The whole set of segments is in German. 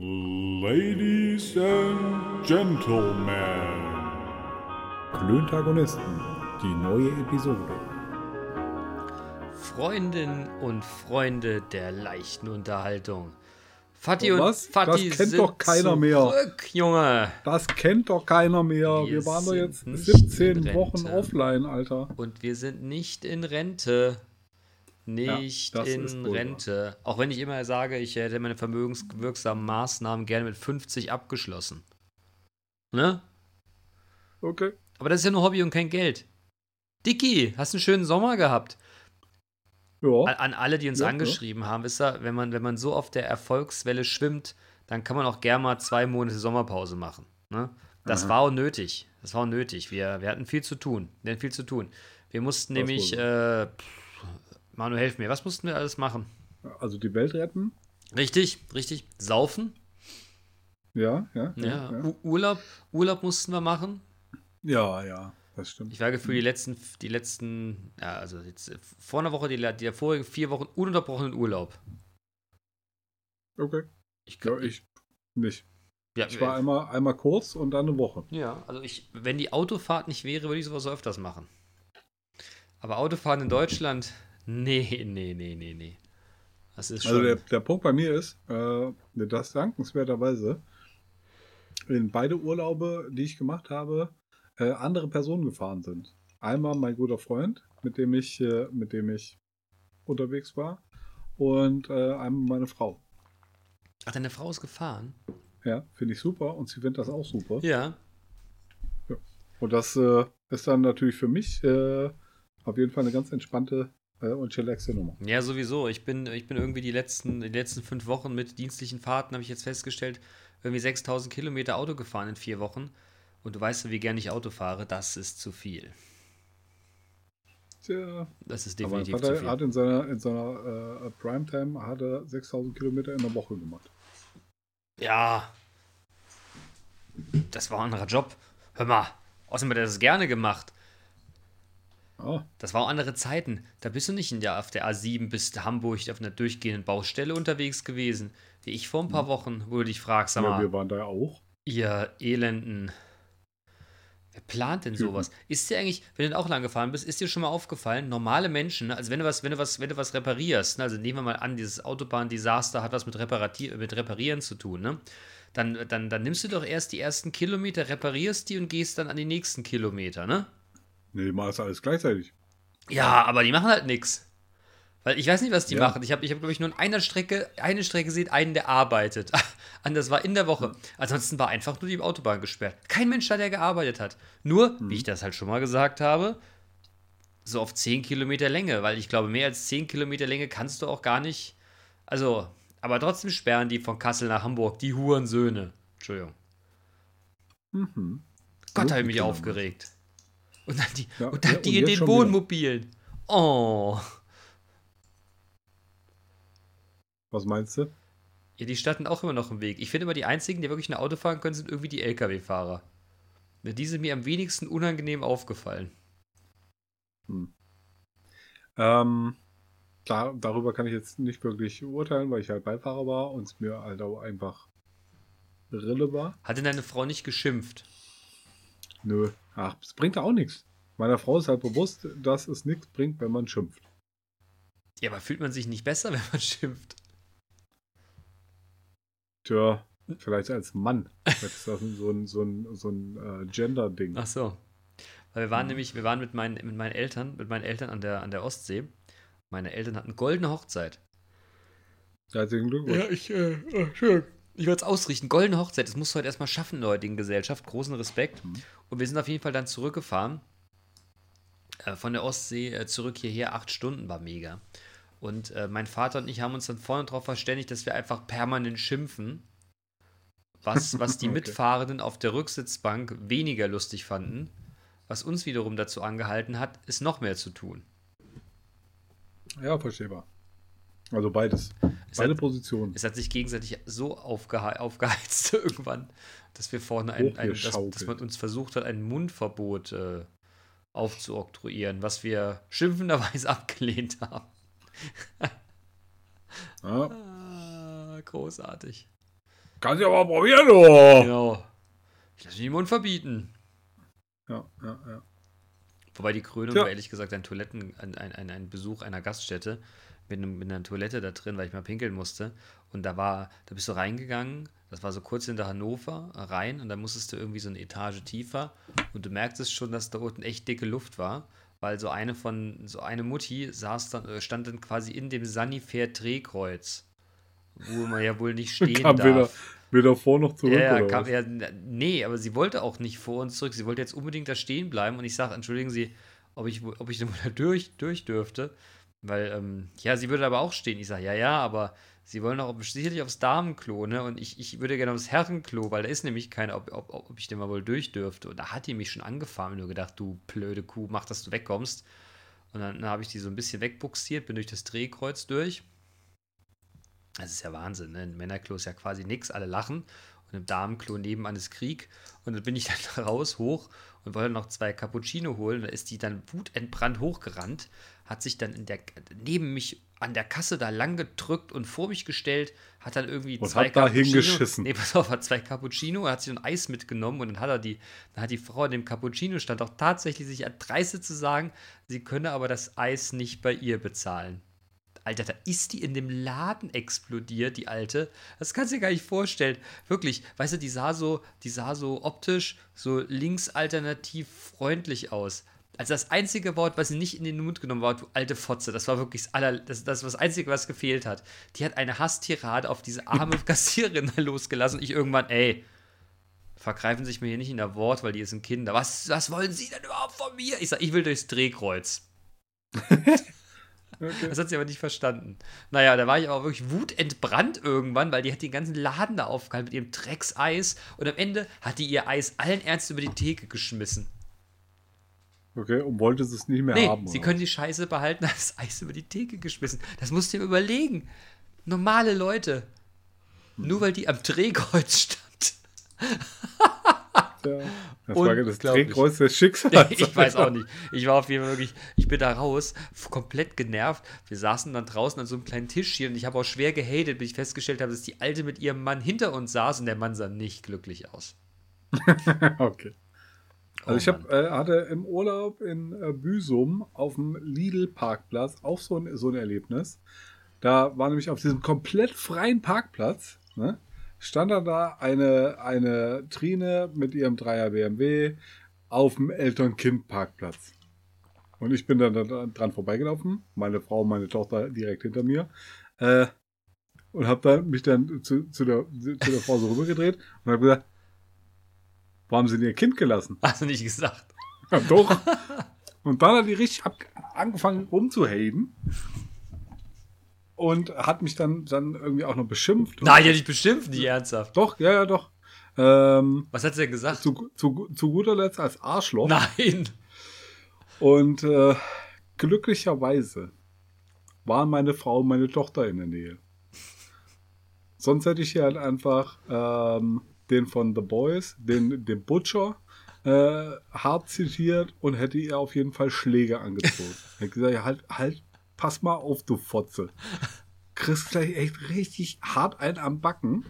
Ladies and Gentlemen. Klöntagonisten, die neue Episode. Freundinnen und Freunde der leichten Unterhaltung. Fatih Oh, und was? Fatih Das kennt sind doch keiner mehr. zurück, Junge. Das kennt doch keiner mehr. Wir Wir, waren doch jetzt nicht 17 in Wochen offline, Alter. Und wir sind nicht in Rente. Nicht ist in wahr. Rente. Auch wenn ich immer sage, ich hätte meine vermögenswirksamen Maßnahmen gerne mit 50 abgeschlossen. Ne? Okay. Aber das ist ja nur Hobby und kein Geld. Dicky, hast einen schönen Sommer gehabt. Ja. An, an alle, die uns Ja, ja. angeschrieben haben, wisst ihr, wenn man, wenn man so auf der Erfolgswelle schwimmt, dann kann man auch gerne mal zwei Monate Sommerpause machen. Ne? Das Aha. war auch nötig. Das war auch nötig. Wir, wir hatten viel zu tun. Wir hatten viel zu tun. Wir mussten Das nämlich, äh, Manu, helf mir, was mussten wir alles machen? Also die Welt retten. Richtig, richtig. Saufen. Ja, ja. Ja. Ja, Urlaub, Urlaub mussten wir machen. ja, ja das stimmt. Ich war gefühlt die letzten, die letzten, ja, also jetzt äh, vor einer Woche, die, die vorigen vier Wochen ununterbrochenen Urlaub. Okay. Ich, Ja, ich nicht. ja, Ich war einmal, einmal kurz und dann eine Woche. Ja, also ich, wenn die Autofahrt nicht wäre, würde ich sowas so öfters machen. Aber Autofahren in Deutschland, nee, nee, nee, nee, nee. Das ist schon. Also der, der Punkt bei mir ist, äh, dass dankenswerterweise in beide Urlaube, die ich gemacht habe, äh, andere Personen gefahren sind. Einmal mein guter Freund, mit dem ich, äh, mit dem ich unterwegs war, und äh, einmal meine Frau. Ach, deine Frau ist gefahren? Ja, finde ich super und sie findet das auch super. Ja. Und das äh, ist dann natürlich für mich äh, auf jeden Fall eine ganz entspannte und chillaxe Nummer. Ja, sowieso. Ich bin, ich bin irgendwie die letzten, die letzten fünf Wochen mit dienstlichen Fahrten, habe ich jetzt festgestellt, irgendwie 6000 Kilometer Auto gefahren in vier Wochen. Und du weißt ja, wie gerne ich Auto fahre. Das ist zu viel. Tja, Das ist aber mein definitiv zu Vater viel. hat in seiner, in seiner äh, Primetime hat er 6000 Kilometer in der Woche gemacht. Ja. Das war ein anderer Job. Hör mal. Außerdem hat er das gerne gemacht. Ah, Das war auch andere Zeiten. Da bist du nicht in der, auf der A7 bis Hamburg auf einer durchgehenden Baustelle unterwegs gewesen, wie ich vor ein paar Wochen, wo du dich fragst, sag ja, mal, wir waren da ja auch. ihr Elenden. Wer plant denn sowas? Ist dir eigentlich, wenn du auch lang gefahren bist, ist dir schon mal aufgefallen, normale Menschen, also wenn du was, wenn du was, wenn du was reparierst, ne, also nehmen wir mal an, dieses Autobahndesaster hat was mit, Reparati mit Reparieren zu tun, ne? Dann, dann, dann nimmst du doch erst die ersten Kilometer, reparierst die und gehst dann an die nächsten Kilometer, ne? Nee, das alles gleichzeitig. Ja, aber die machen halt nichts. Weil ich weiß nicht, was die Ja. machen. Ich habe, ich hab, glaube ich, nur in einer Strecke, eine Strecke gesehen, einen, der arbeitet. Und das war in der Woche. Ansonsten war einfach nur die Autobahn gesperrt. Kein Mensch da, der gearbeitet hat. Nur, wie ich das halt schon mal gesagt habe, so auf 10 Kilometer Länge. Weil ich glaube, mehr als 10 Kilometer Länge kannst du auch gar nicht. Also, aber trotzdem sperren die von Kassel nach Hamburg, die Hurensöhne. Entschuldigung. Mhm. Gott, So habe ich mich aufgeregt. Und dann die, Ja, und dann ja, die und in den. Wohnmobilen. Oh. Was meinst du? Ja, die standen auch immer noch im Weg. Ich finde immer, die einzigen, die wirklich ein Auto fahren können, sind irgendwie die Lkw-Fahrer. Die sind mir am wenigsten unangenehm aufgefallen. Ähm, da, darüber kann ich jetzt nicht wirklich urteilen, weil ich halt Beifahrer war und es mir halt auch einfach Rille war. Hat denn deine Frau nicht geschimpft? Nö. Ach, es bringt auch nichts. Meiner Frau ist halt bewusst, dass es nichts bringt, wenn man schimpft. Ja, aber fühlt man sich nicht besser, wenn man schimpft? Tja, vielleicht als Mann. Vielleicht ist das so ein, so ein, so ein äh, Gender-Ding. Ach so. Weil wir waren nämlich, wir waren mit meinen, mit meinen Eltern, mit meinen Eltern an der, an der Ostsee. Meine Eltern hatten goldene Hochzeit. Herzlichen Glückwunsch. ich, äh, schön. Ich wollte es ausrichten. Goldene Hochzeit, das musst du heute erstmal schaffen in der heutigen Gesellschaft. Großen Respekt. Und wir sind auf jeden Fall dann zurückgefahren. Äh, von der Ostsee äh, zurück hierher. Acht Stunden war mega. Und äh, mein Vater und ich haben uns dann vorne darauf verständigt, dass wir einfach permanent schimpfen. Was, was die Okay. Mitfahrenden auf der Rücksitzbank weniger lustig fanden. Was uns wiederum dazu angehalten hat, ist noch mehr zu tun. Ja, verstehbar. Also beides. Es Beide hat- Positionen. Es hat sich gegenseitig so aufgehe aufgeheizt irgendwann, dass wir vorne ein, ein dass, dass man uns versucht hat, ein Mundverbot äh, aufzuoktroyieren, was wir schimpfenderweise abgelehnt haben. Ja, Ah, großartig. Kannst du aber probieren, du. Genau. Ich lasse mich den Mund verbieten. Ja, ja, ja. Wobei die Krönung Tja. war ehrlich gesagt ein Toiletten, ein, ein, ein, ein Besuch einer Gaststätte mit, einem, mit einer Toilette da drin, weil ich mal pinkeln musste. Und da war, da bist du reingegangen, das war so kurz hinter Hannover, rein und dann musstest du irgendwie so eine Etage tiefer und du merktest schon, dass da unten echt dicke Luft war, weil so eine von, so eine Mutti saß dann, äh, stand dann quasi in dem Sanifair-Drehkreuz, wo man ja wohl nicht stehen Kam darf. weder, weder vor noch zurück. Ja, ja, oder kam, ja, nee, aber sie wollte auch nicht vor uns zurück. Sie wollte jetzt unbedingt da stehen bleiben und ich sage, entschuldigen Sie, ob ich, ob ich da durch, durch dürfte. Weil, ähm, ja, sie würde aber auch stehen. Ich sage, ja, ja, aber sie wollen doch sicherlich aufs Damenklo, ne? Und ich, ich würde gerne aufs Herrenklo, weil da ist nämlich keiner, ob, ob, ob ich denn mal wohl durch dürfte. Und da hat die mich schon angefahren und nur gedacht, du blöde Kuh, mach, dass du wegkommst. Und dann, dann habe ich die so ein bisschen wegbuxiert, bin durch das Drehkreuz durch. Das ist ja Wahnsinn, ne? Ein Männerklo ist ja quasi nix, alle lachen. Und im Damenklo nebenan ist Krieg. Und dann bin ich dann raus, hoch und wollte noch zwei Cappuccino holen. Da ist die dann wutentbrannt hochgerannt, hat sich dann der, neben mich an der Kasse da lang gedrückt und vor mich gestellt, hat dann irgendwie Und zwei hat da Cappuccino- hingeschissen. Nee, pass auf, hat zwei Cappuccino, hat sich ein Eis mitgenommen und dann hat er die, dann hat die Frau in dem Cappuccino stand auch tatsächlich sich erdreistet zu sagen, sie könne aber das Eis nicht bei ihr bezahlen. Alter, da ist die in dem Laden explodiert, die alte. Das kannst du dir gar nicht vorstellen. Wirklich, weißt du, die sah so, die sah so optisch so linksalternativ freundlich aus. Also das einzige Wort, was sie nicht in den Mund genommen war, du alte Fotze, das war wirklich das, aller, das, das das Einzige, was gefehlt hat. Die hat eine Hasstirade auf diese arme Kassiererin losgelassen. Ich irgendwann, ey, vergreifen Sie sich mir hier nicht in der Wort, weil die sind Kinder. Was, was wollen Sie denn überhaupt von mir? Ich sag, ich will durchs Drehkreuz. Okay. Das hat sie aber nicht verstanden. Naja, da war ich aber wirklich wutentbrannt irgendwann, weil die hat den ganzen Laden da aufgehalten mit ihrem Dreckseis und am Ende hat die ihr Eis allen Ernst über die Theke geschmissen. Okay, und wollte es nicht mehr Nee, haben. sie oder? können die Scheiße behalten, hat das Eis über die Theke geschmissen. Das musst du dir überlegen. Normale Leute. Nur weil die am Drehkreuz stand. Ja. Das war das. Drehkreuz des Schicksals. ich weiß auch nicht. Ich war auf jeden Fall wirklich, ich bin da raus, komplett genervt. Wir saßen dann draußen an so einem kleinen Tisch hier und ich habe auch schwer gehatet, bis ich festgestellt habe, dass die Alte mit ihrem Mann hinter uns saß und der Mann sah nicht glücklich aus. okay. Also Oh ich hab, äh, hatte im Urlaub in äh, Büsum auf dem Lidl-Parkplatz auch so ein, so ein Erlebnis. Da war nämlich auf diesem komplett freien Parkplatz, ne, stand dann da eine, eine Trine mit ihrem Dreier BMW auf dem Eltern-Kind-Parkplatz. Und ich bin dann da dran vorbeigelaufen, meine Frau und meine Tochter direkt hinter mir. Äh, und habe dann mich dann zu, zu, der, zu der Frau so rübergedreht und habe gesagt, wo haben sie denn ihr Kind gelassen? Hast du nicht gesagt? Ja, doch. Und dann hat die richtig angefangen rumzuhaten. Und hat mich dann, dann irgendwie auch noch beschimpft. Nein, hat dich beschimpft, nicht ernsthaft. Doch, ja, ja, doch. Ähm, Was hat sie denn gesagt? zu, zu, zu guter Letzt als Arschloch. Nein. Und äh, glücklicherweise waren meine Frau und meine Tochter in der Nähe. Sonst hätte ich hier halt einfach ähm, den von The Boys, den, den Butcher, äh, hart zitiert und hätte ihr auf jeden Fall Schläge angezogen. Hätte gesagt, ja, halt, halt, pass mal auf, du Fotze. Kriegst gleich echt richtig hart einen am Backen.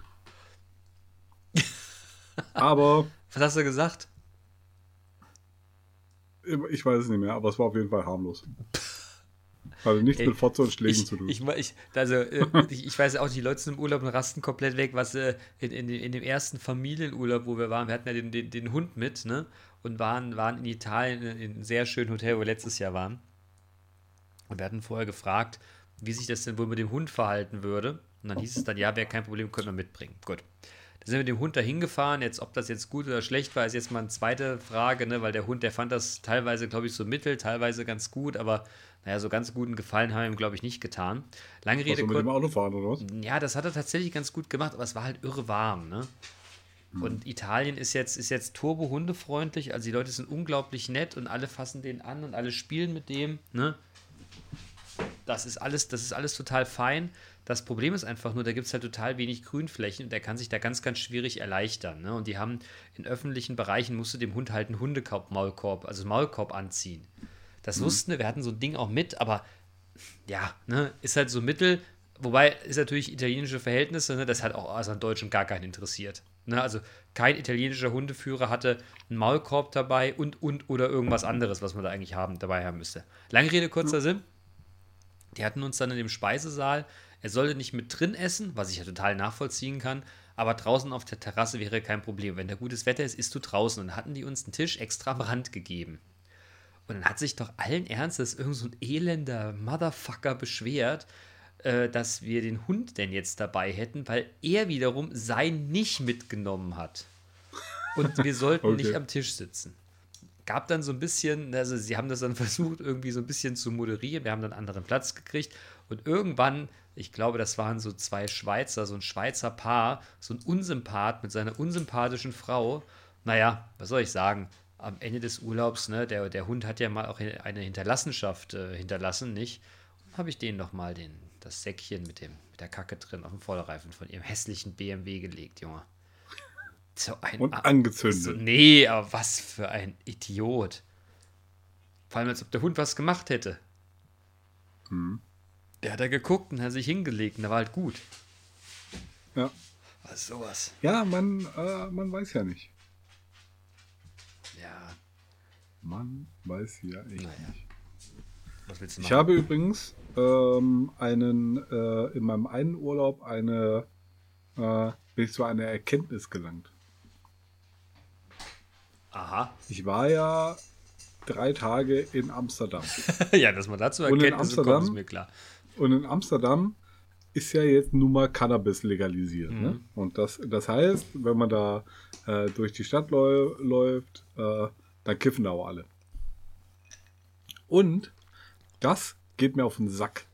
Aber Was hast du gesagt? ich weiß es nicht mehr, aber es war auf jeden Fall harmlos. Hatte nichts Ey, mit Fotze und Schlägen Ich, zu tun. ich, ich, also, äh, ich, weiß auch, die Leute sind im Urlaub und rasten komplett weg, was äh, in, in, in dem ersten Familienurlaub, wo wir waren, wir hatten ja den, den, den Hund mit, ne? Und waren, waren in Italien in einem sehr schönen Hotel, wo wir letztes Jahr waren. Und wir hatten vorher gefragt, wie sich das denn wohl mit dem Hund verhalten würde. Und dann hieß es dann, ja, wäre kein Problem, können wir mitbringen. Gut. Da sind wir mit dem Hund dahin gefahren. Jetzt, ob das jetzt gut oder schlecht war, ist jetzt mal eine zweite Frage, ne? weil der Hund, der fand das teilweise, glaube ich, so mittel, teilweise ganz gut, aber naja, so ganz guten Gefallen haben wir ihm, glaube ich, nicht getan. Lange Rede, mit dem Auto fahren oder was? Ja, das hat er tatsächlich ganz gut gemacht, aber es war halt irre warm, ne? Und Italien ist jetzt, ist jetzt turbo-hundefreundlich, also die Leute sind unglaublich nett und alle fassen den an und alle spielen mit dem, ne? Das ist alles, das ist alles total fein. Das Problem ist einfach nur, da gibt es halt total wenig Grünflächen und der kann sich da ganz, ganz schwierig erleichtern. Ne? Und die haben in öffentlichen Bereichen musst du dem Hund halt einen Hundekorb-Maulkorb, also Maulkorb anziehen. Das wussten wir, wir hatten so ein Ding auch mit, aber ja, ne, ist halt so mittel. Wobei ist natürlich italienische Verhältnisse, ne, das hat auch also an Deutschen gar keinen interessiert. Ne, also kein italienischer Hundeführer hatte einen Maulkorb dabei und, und oder irgendwas anderes, was man da eigentlich haben, dabei haben müsste. Lange Rede, kurzer Sinn. Die hatten uns dann in dem Speisesaal, er sollte nicht mit drin essen, was ich ja total nachvollziehen kann, aber draußen auf der Terrasse wäre kein Problem. Wenn da gutes Wetter ist, isst du draußen. Und dann hatten die uns einen Tisch extra am Rand gegeben. Und dann hat sich doch allen Ernstes irgend so ein elender Motherfucker beschwert, äh, dass wir den Hund denn jetzt dabei hätten, weil er wiederum sein nicht mitgenommen hat. Und wir sollten Okay. nicht am Tisch sitzen. Gab dann so ein bisschen, also sie haben das dann versucht, irgendwie so ein bisschen zu moderieren. Wir haben dann einen anderen Platz gekriegt. Und irgendwann, ich glaube, das waren so zwei Schweizer, so ein Schweizer Paar, so ein Unsympath mit seiner unsympathischen Frau. Naja, was soll ich sagen? Am Ende des Urlaubs, ne, der, der Hund hat ja mal auch eine Hinterlassenschaft äh, hinterlassen, nicht? Habe ich denen noch mal den, das Säckchen mit, dem, mit der Kacke drin auf dem Vorderreifen von ihrem hässlichen BMW gelegt, Junge. So ein Und angezündet. so, nee, aber was für ein Idiot. Vor allem, als ob der Hund was gemacht hätte. Hm. Der hat da geguckt und hat sich hingelegt und der war halt gut. Ja. Was sowas. Ja, man, äh, man weiß ja nicht. Ja, Man weiß ja echt Naja. nicht. was willst du Ich machen? habe übrigens ähm, einen, äh, in meinem einen Urlaub eine, äh, bin ich zu einer Erkenntnis gelangt. Aha. Ich war ja drei Tage in Amsterdam. ja, dass man dazu Erkenntnisse kommt, ist mir klar. Und in Amsterdam ist ja jetzt nun mal Cannabis legalisiert. Mhm. Ne? Und das, das heißt, wenn man da äh, durch die Stadt läu läuft, äh, dann kiffen da auch alle. Und das geht mir auf den Sack,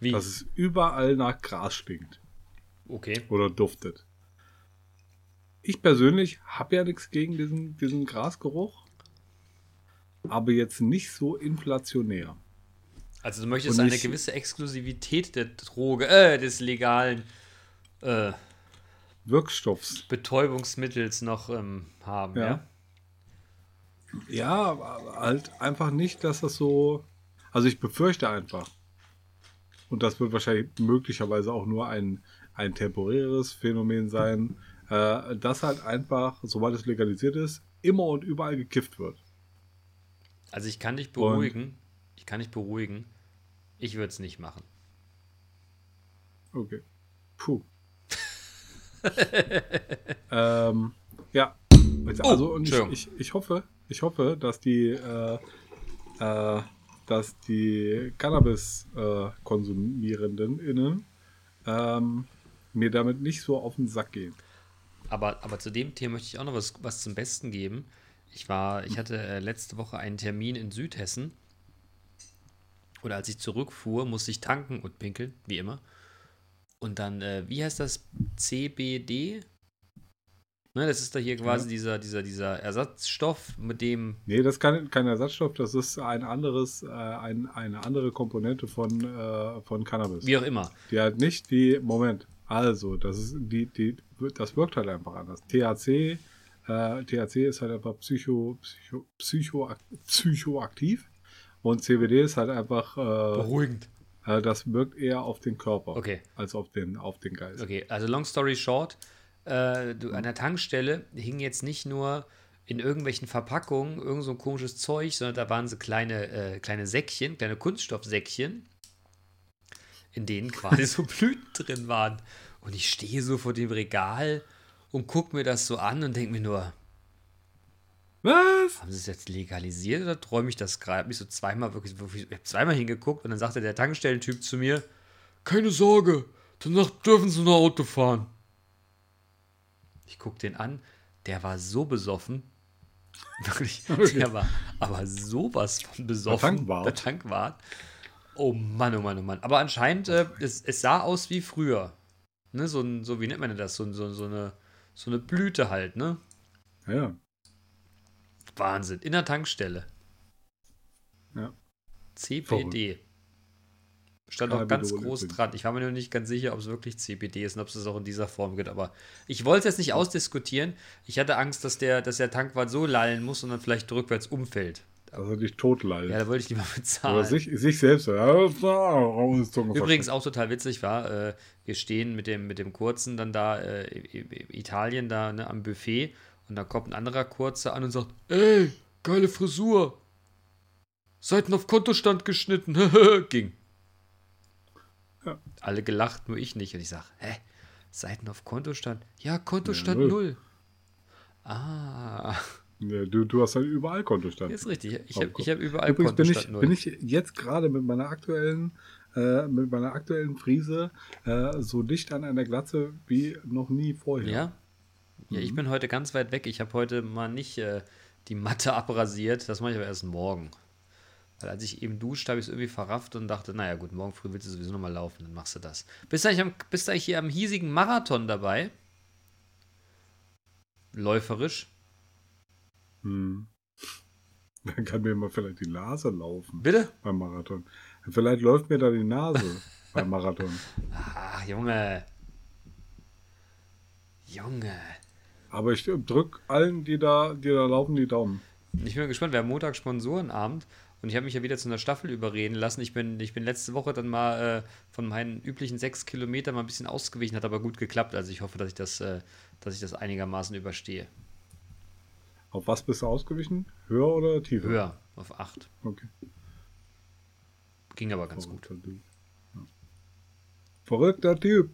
Wie? dass es überall nach Gras stinkt okay. oder duftet. Ich persönlich habe ja nichts gegen diesen, diesen Grasgeruch, aber jetzt nicht so inflationär. Also du möchtest Und eine gewisse Exklusivität der Droge, äh, des legalen äh, Wirkstoffs. Betäubungsmittels noch ähm, haben, ja? Ja. Ja, aber halt einfach nicht, dass das so. Also ich befürchte einfach. Und das wird wahrscheinlich möglicherweise auch nur ein, ein temporäres Phänomen sein, äh, dass halt einfach, sobald es legalisiert ist, immer und überall gekifft wird. Also ich kann dich beruhigen. Ich kann dich beruhigen. Ich würde es nicht machen. Okay. Puh. ähm, ja. Also und ich, ich, ich hoffe, ich hoffe, dass die, äh, äh, dass die Cannabis äh, innen ähm, mir damit nicht so auf den Sack gehen. Aber, aber zu dem Thema möchte ich auch noch was, was zum Besten geben. Ich war, ich hatte äh, letzte Woche einen Termin in Südhessen. Oder als ich zurückfuhr, musste ich tanken und pinkeln, wie immer. Und dann, äh, wie heißt das? CBD? Ne, das ist da hier quasi Ja. dieser, dieser, dieser Ersatzstoff, mit dem. Nee, das ist kein, kein Ersatzstoff, das ist ein anderes, äh, ein, eine andere Komponente von, äh, von Cannabis. Wie auch immer. Die halt nicht wie, Moment, also, das ist, die, die, das wirkt halt einfach anders. THC, äh, THC ist halt einfach psycho, psycho, psycho, psychoaktiv und CBD ist halt einfach, äh, Beruhigend. äh, das wirkt eher auf den Körper Okay. als auf den, auf den Geist. Okay, also long story short, äh, du, an der Tankstelle hing jetzt nicht nur in irgendwelchen Verpackungen irgend so ein komisches Zeug, sondern da waren so kleine, äh, kleine Säckchen, kleine Kunststoffsäckchen, in denen quasi so Blüten drin waren. Und ich stehe so vor dem Regal und gucke mir das so an und denke mir nur, Was? haben sie es jetzt legalisiert oder träume ich das gerade? Hab mich so zweimal wirklich, wirklich ich habe zweimal hingeguckt und dann sagte der Tankstellentyp zu mir, keine Sorge, danach dürfen sie noch Auto fahren. Ich guck den an, der war so besoffen. Wirklich, der war aber sowas von besoffen. Tankwart. Der Tankwart. Oh Mann, oh Mann, oh Mann. Aber anscheinend, äh, es, es sah aus wie früher. Ne, so, ein, so, wie nennt man denn das? So, so, so, eine, so eine Blüte halt, ne? Ja, Wahnsinn. In der Tankstelle. ja. CBD. Stand auch ganz groß dran. Ich war mir nur nicht ganz sicher, ob es wirklich CBD ist und ob es das auch in dieser Form gibt. Aber ich wollte es jetzt nicht ausdiskutieren. Ich hatte Angst, dass der, dass der Tankwart so lallen muss und dann vielleicht rückwärts umfällt. dass er dich totleidet. Ja, da wollte ich die mal bezahlen. Oder sich, sich selbst. Übrigens auch total witzig war, äh, wir stehen mit dem, mit dem Kurzen dann da, äh, Italien da ne, am Buffet und da kommt ein anderer Kurzer an und sagt, ey, geile Frisur. Seiten auf Kontostand geschnitten. Ging. Ja. Alle gelacht, nur ich nicht. Und ich sag, hä? Seiten auf Kontostand? Ja, Kontostand Ja, null. null. Ah, Ja, du, du hast halt überall Kontostand. ist richtig. Ich habe hab überall Übrigens bin Kontostand ich, null. bin ich jetzt gerade mit meiner aktuellen, äh, mit meiner aktuellen Frise äh, so dicht an einer Glatze wie noch nie vorher. Ja? Ja, ich bin heute ganz weit weg. Ich habe heute mal nicht äh, die Matte abrasiert. Das mache ich aber erst morgen. Weil als ich eben duschte, habe ich es irgendwie verrafft und dachte, naja gut, morgen früh willst du sowieso nochmal laufen, dann machst du das. Bist du, eigentlich am, bist du eigentlich hier am hiesigen Marathon dabei? Läuferisch? Hm. Dann kann mir mal vielleicht die Nase laufen Bitte? beim Marathon. Vielleicht läuft mir da die Nase beim Marathon. Ach, Junge. Junge. Aber ich drück allen, die da, die da laufen, die Daumen. Ich bin gespannt, wir haben Montag Sponsorenabend und ich habe mich ja wieder zu einer Staffel überreden lassen. Ich bin, ich bin letzte Woche dann mal äh, von meinen üblichen sechs Kilometern mal ein bisschen ausgewichen, hat aber gut geklappt. Also ich hoffe, dass ich das, äh, dass ich das einigermaßen überstehe. Auf was bist du ausgewichen? Höher oder tiefer? Höher, auf acht. Okay. Ging aber ganz gut. Verrückter Typ. Ja. Verrückter Typ.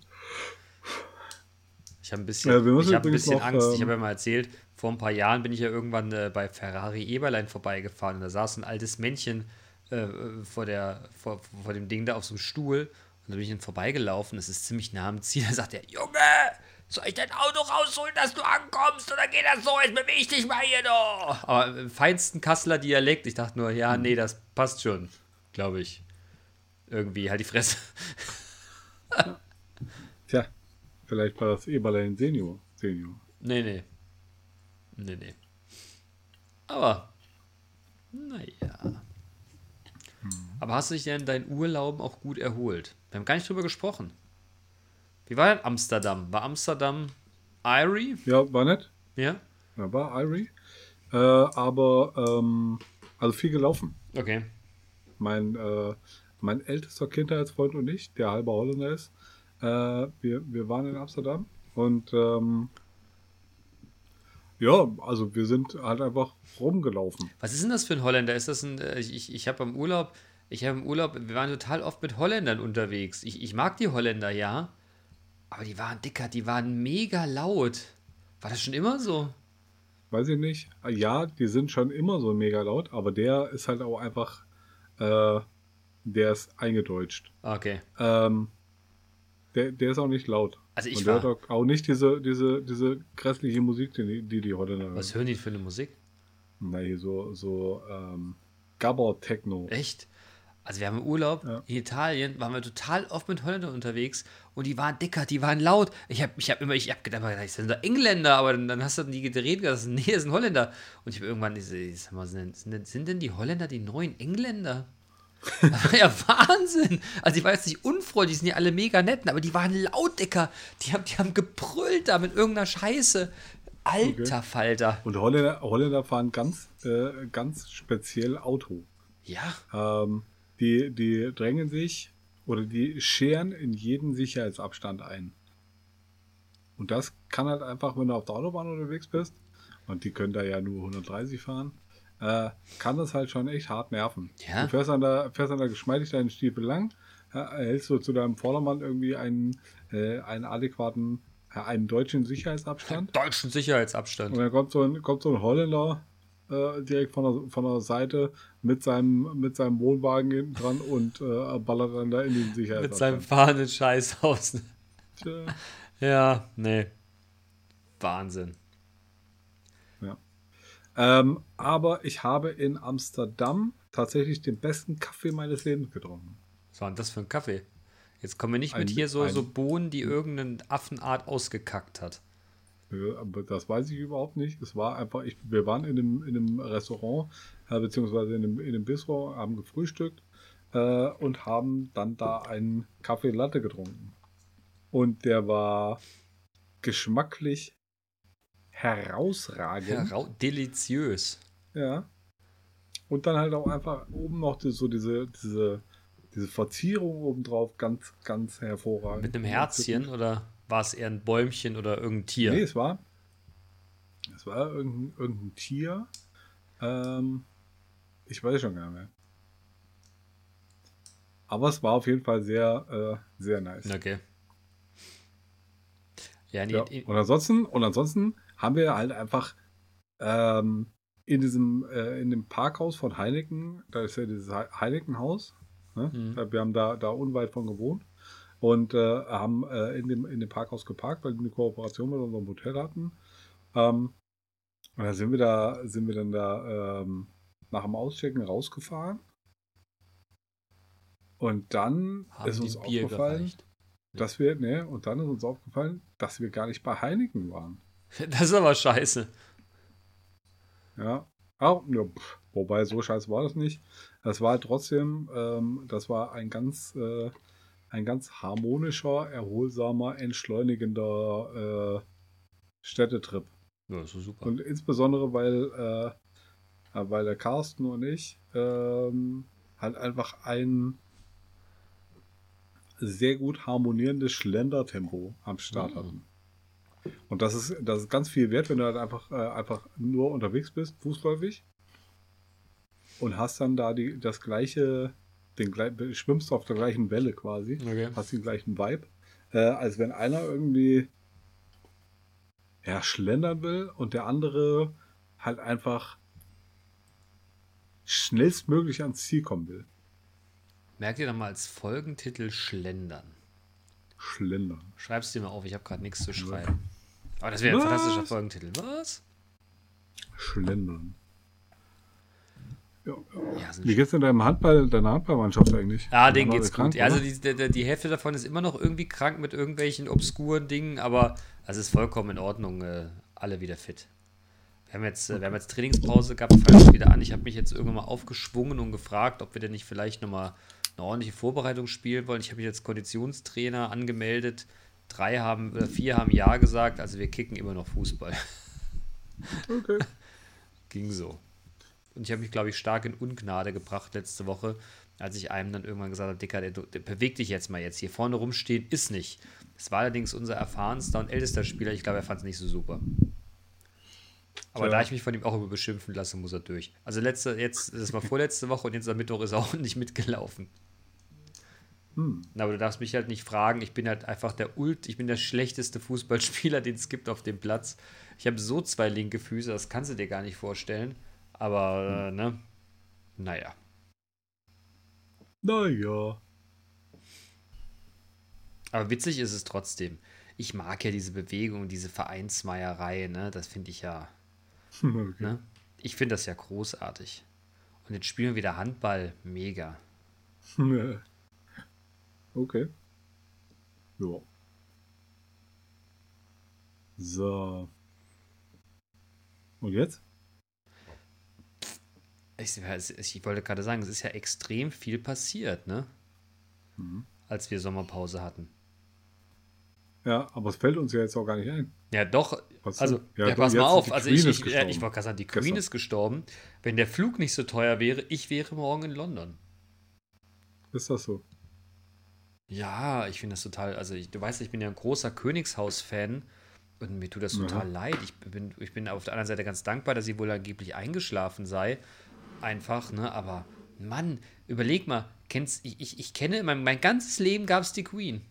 Ich habe ein bisschen, Ja, ich hab ein bisschen noch, Angst. ich ähm, habe ja mal erzählt, vor ein paar Jahren bin ich ja irgendwann äh, bei Ferrari Eberlein vorbeigefahren und da saß ein altes Männchen äh, vor, der, vor, vor dem Ding da auf so einem Stuhl und da bin ich dann vorbeigelaufen. Das ist ziemlich nah am Ziel. Da sagt er: Junge, soll ich dein Auto rausholen, dass du ankommst? Oder geht das so? Jetzt beweg dich mal hier doch. Aber im feinsten Kasseler Dialekt. Ich dachte nur: Ja, nee, das passt schon, glaube ich. Irgendwie halt die Fresse. Tja, vielleicht war das Eberlein Senior. Senior. Nee, nee. Nee, nee. Aber, naja. Aber hast du dich denn deinen Urlauben auch gut erholt? Wir haben gar nicht drüber gesprochen. Wie war denn Amsterdam? War Amsterdam Irie? Ja, war nett. Ja? Ja, war Irie. Äh, aber, ähm, also viel gelaufen. Okay. Mein, äh, mein ältester Kindheitsfreund und ich, der halber Holländer ist, äh, wir, wir waren in Amsterdam und ähm, ja, also wir sind halt einfach rumgelaufen. Was ist denn das für ein Holländer? Ist das ein. äh, Ich, ich, ich habe im Urlaub. Ich habe im Urlaub. Wir waren total oft mit Holländern unterwegs. Ich, ich mag die Holländer, ja. Aber die waren dicker, die waren mega laut. War das schon immer so? Weiß ich nicht. Ja, die sind schon immer so mega laut, aber der ist halt auch einfach, äh, der ist eingedeutscht. Okay. Ähm, der, der ist auch nicht laut. Also ich Und der war- hört auch, auch nicht diese, diese, diese grässliche Musik, die die, die Holländer Was hören. die für eine Musik? Na, hier so, so ähm, Gabber-Techno. Echt? Also wir haben im Urlaub Ja. in Italien, waren wir total oft mit Holländern unterwegs und die waren dicker, die waren laut. Ich habe ich hab immer, ich habe gedacht, das sind doch Engländer, aber dann, dann hast du die gedreht, das sind, nee, das sind Holländer. Und ich habe irgendwann diese, sag mal, sind, sind, sind denn die Holländer die neuen Engländer? Das war ja Wahnsinn. Also die waren jetzt nicht unfreundlich, die sind ja alle mega netten, aber die waren laut, Dicker. Die haben, die haben gebrüllt da mit irgendeiner Scheiße. Alter Falter. Und Holländer, Holländer fahren ganz, äh, ganz speziell Auto. Ja, Ähm, die, die drängen sich oder die scheren in jeden Sicherheitsabstand ein. Und das kann halt einfach, wenn du auf der Autobahn unterwegs bist, und die können da ja nur 130 fahren, äh, kann das halt schon echt hart nerven. Ja. Du fährst dann da, fährst dann da geschmeidig deinen Stiefel lang, ja, hältst du zu deinem Vordermann irgendwie einen, äh, einen adäquaten, ja, einen deutschen Sicherheitsabstand. deutschen Sicherheitsabstand. Und dann kommt so ein, kommt so ein Holländer äh, direkt von der, von der Seite mit seinem, mit seinem Wohnwagen hinten dran und äh, ballert dann da in den Mit Sicherheitsabstand. seinem fahrenden Scheißhaus. Tja, Ja, nee. Wahnsinn. Ähm, aber ich habe in Amsterdam tatsächlich den besten Kaffee meines Lebens getrunken. Was war denn das für ein Kaffee? Jetzt kommen wir nicht mit Ein- hier so, ein- so Bohnen, die irgendeine Affenart ausgekackt hat. Aber das weiß ich überhaupt nicht. Es war einfach, ich, wir waren in einem, in einem Restaurant, äh, beziehungsweise in einem, in einem Bistro, haben gefrühstückt äh, und haben dann da einen Kaffee Latte getrunken. Und der war geschmacklich herausragend. Herau deliziös. Ja. Und dann halt auch einfach oben noch so diese, diese, diese Verzierung obendrauf ganz, ganz hervorragend. Mit einem Herzchen oder war es eher ein Bäumchen oder irgendein Tier? Nee, es war, es war irgendein, irgendein Tier. Ähm, ich weiß schon gar nicht mehr. Aber es war auf jeden Fall sehr, äh, sehr nice. Okay. Ja, nee, Ja. Und ansonsten, und ansonsten haben wir halt einfach ähm, in diesem, äh, in dem Parkhaus von Heineken, da ist ja dieses He- Heinekenhaus. Ne? Mhm. Wir haben da, da unweit von gewohnt und äh, haben äh, in, dem, in dem Parkhaus geparkt, weil die eine Kooperation mit unserem Hotel hatten. Ähm, und da sind wir da, sind wir dann da ähm, nach dem Auschecken rausgefahren. Und dann haben ist uns aufgefallen, gereicht. dass wir, ne, und dann ist uns aufgefallen, dass wir gar nicht bei Heineken waren. Das ist aber scheiße. Ja. Auch, ja wobei, so scheiße war das nicht. Das war trotzdem, ähm, das war ein ganz, äh, ein ganz harmonischer, erholsamer, entschleunigender äh, Städtetrip. Ja, ist so super. Und insbesondere, weil, äh, äh, weil der Carsten und ich ähm, halt einfach ein sehr gut harmonierendes Schlendertempo am Start Mhm. hatten. Und das ist, das ist ganz viel wert, wenn du halt einfach, äh, einfach nur unterwegs bist, fußläufig, und hast dann da die, das gleiche, den schwimmst auf der gleichen Welle quasi Okay. hast den gleichen Vibe, äh, als wenn einer irgendwie ja, schlendern will und der andere halt einfach schnellstmöglich ans Ziel kommen will. Merkt ihr doch mal als Folgentitel Schlendern. Schlendern. Schreib's dir mal auf, ich habe gerade nichts zu schreiben. Aber das wäre ein fantastischer Folgentitel. Was? Schlendern. Ja, Ja, Wie geht's denn deinem Handball, deiner Handballmannschaft eigentlich? Ja, denen Waren geht's krank, gut. Ja, also die, die, die Hälfte davon ist immer noch irgendwie krank mit irgendwelchen obskuren Dingen, aber es ist vollkommen in Ordnung. Äh, alle wieder fit. Wir haben jetzt, äh, wir haben jetzt Trainingspause gehabt, fangen jetzt wieder an. Ich habe mich jetzt irgendwann mal aufgeschwungen und gefragt, ob wir denn nicht vielleicht nochmal eine ordentliche Vorbereitung spielen wollen. Ich habe mich als Konditionstrainer angemeldet. Drei haben, oder vier haben Ja gesagt, also wir kicken immer noch Fußball. Okay. Ging so. Und ich habe mich, glaube ich, stark in Ungnade gebracht letzte Woche, als ich einem dann irgendwann gesagt habe, Dicker, der, der, beweg dich jetzt mal jetzt. Hier vorne rumstehen ist nicht. Es war allerdings unser erfahrenster und ältester Spieler. Ich glaube, er fand es nicht so super. Aber Tja. da ich mich von ihm auch über beschimpfen lasse, muss er durch. Also letzte, jetzt, das war vorletzte Woche und jetzt am Mittwoch ist er auch nicht mitgelaufen. Hm. Na, Aber du darfst mich halt nicht fragen. Ich bin halt einfach der Ult, ich bin der schlechteste Fußballspieler, den es gibt auf dem Platz. Ich habe so zwei linke Füße, das kannst du dir gar nicht vorstellen. Aber, äh, ne? Naja. Naja. Aber witzig ist es trotzdem. Ich mag ja diese Bewegung, diese Vereinsmeierei, ne? Das finde ich ja, Okay. ne? Ich finde das ja großartig. Und jetzt spielen wir wieder Handball. Mega. okay. Ja. So. Und jetzt? Ich, ich wollte gerade sagen, es ist ja extrem viel passiert, ne? Mhm. Als wir Sommerpause hatten. Ja, aber es fällt uns ja jetzt auch gar nicht ein. Ja, doch. Was Also, ja, doch, pass mal auf. Also, ich, ich, ja, ich wollte gerade sagen, die Queen Gestern. ist gestorben. Wenn der Flug nicht so teuer wäre, ich wäre morgen in London. Ist das so? Ja, ich finde das total. Also, ich, du weißt, ich bin ja ein großer Königshaus-Fan und mir tut das Ja. total leid. Ich bin, ich bin auf der anderen Seite ganz dankbar, dass sie wohl angeblich eingeschlafen sei. Einfach, ne? Aber Mann, überleg mal, kennst, ich, ich, ich kenne, mein, mein ganzes Leben gab es die Queen.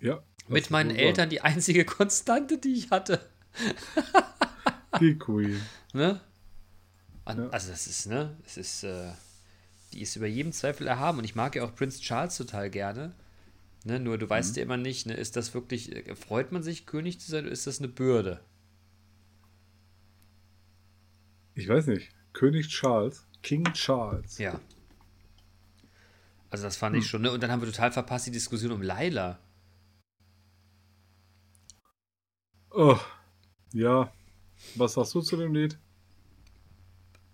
Ja. Mit meinen Eltern die einzige Konstante, die ich hatte. Die Queen. Ne? An, Ja. Also das ist, ne, es ist, äh, die ist über jedem Zweifel erhaben und ich mag ja auch Prince Charles total gerne. Ne, nur du Mhm. weißt ja immer nicht, ne, ist das wirklich, äh, freut man sich, König zu sein oder ist das eine Bürde? Ich weiß nicht. König Charles. King Charles. Ja. Also das fand Hm. ich schon, ne? Und dann haben wir total verpasst die Diskussion um Laila. Oh. Ja. Was sagst du zu dem Lied?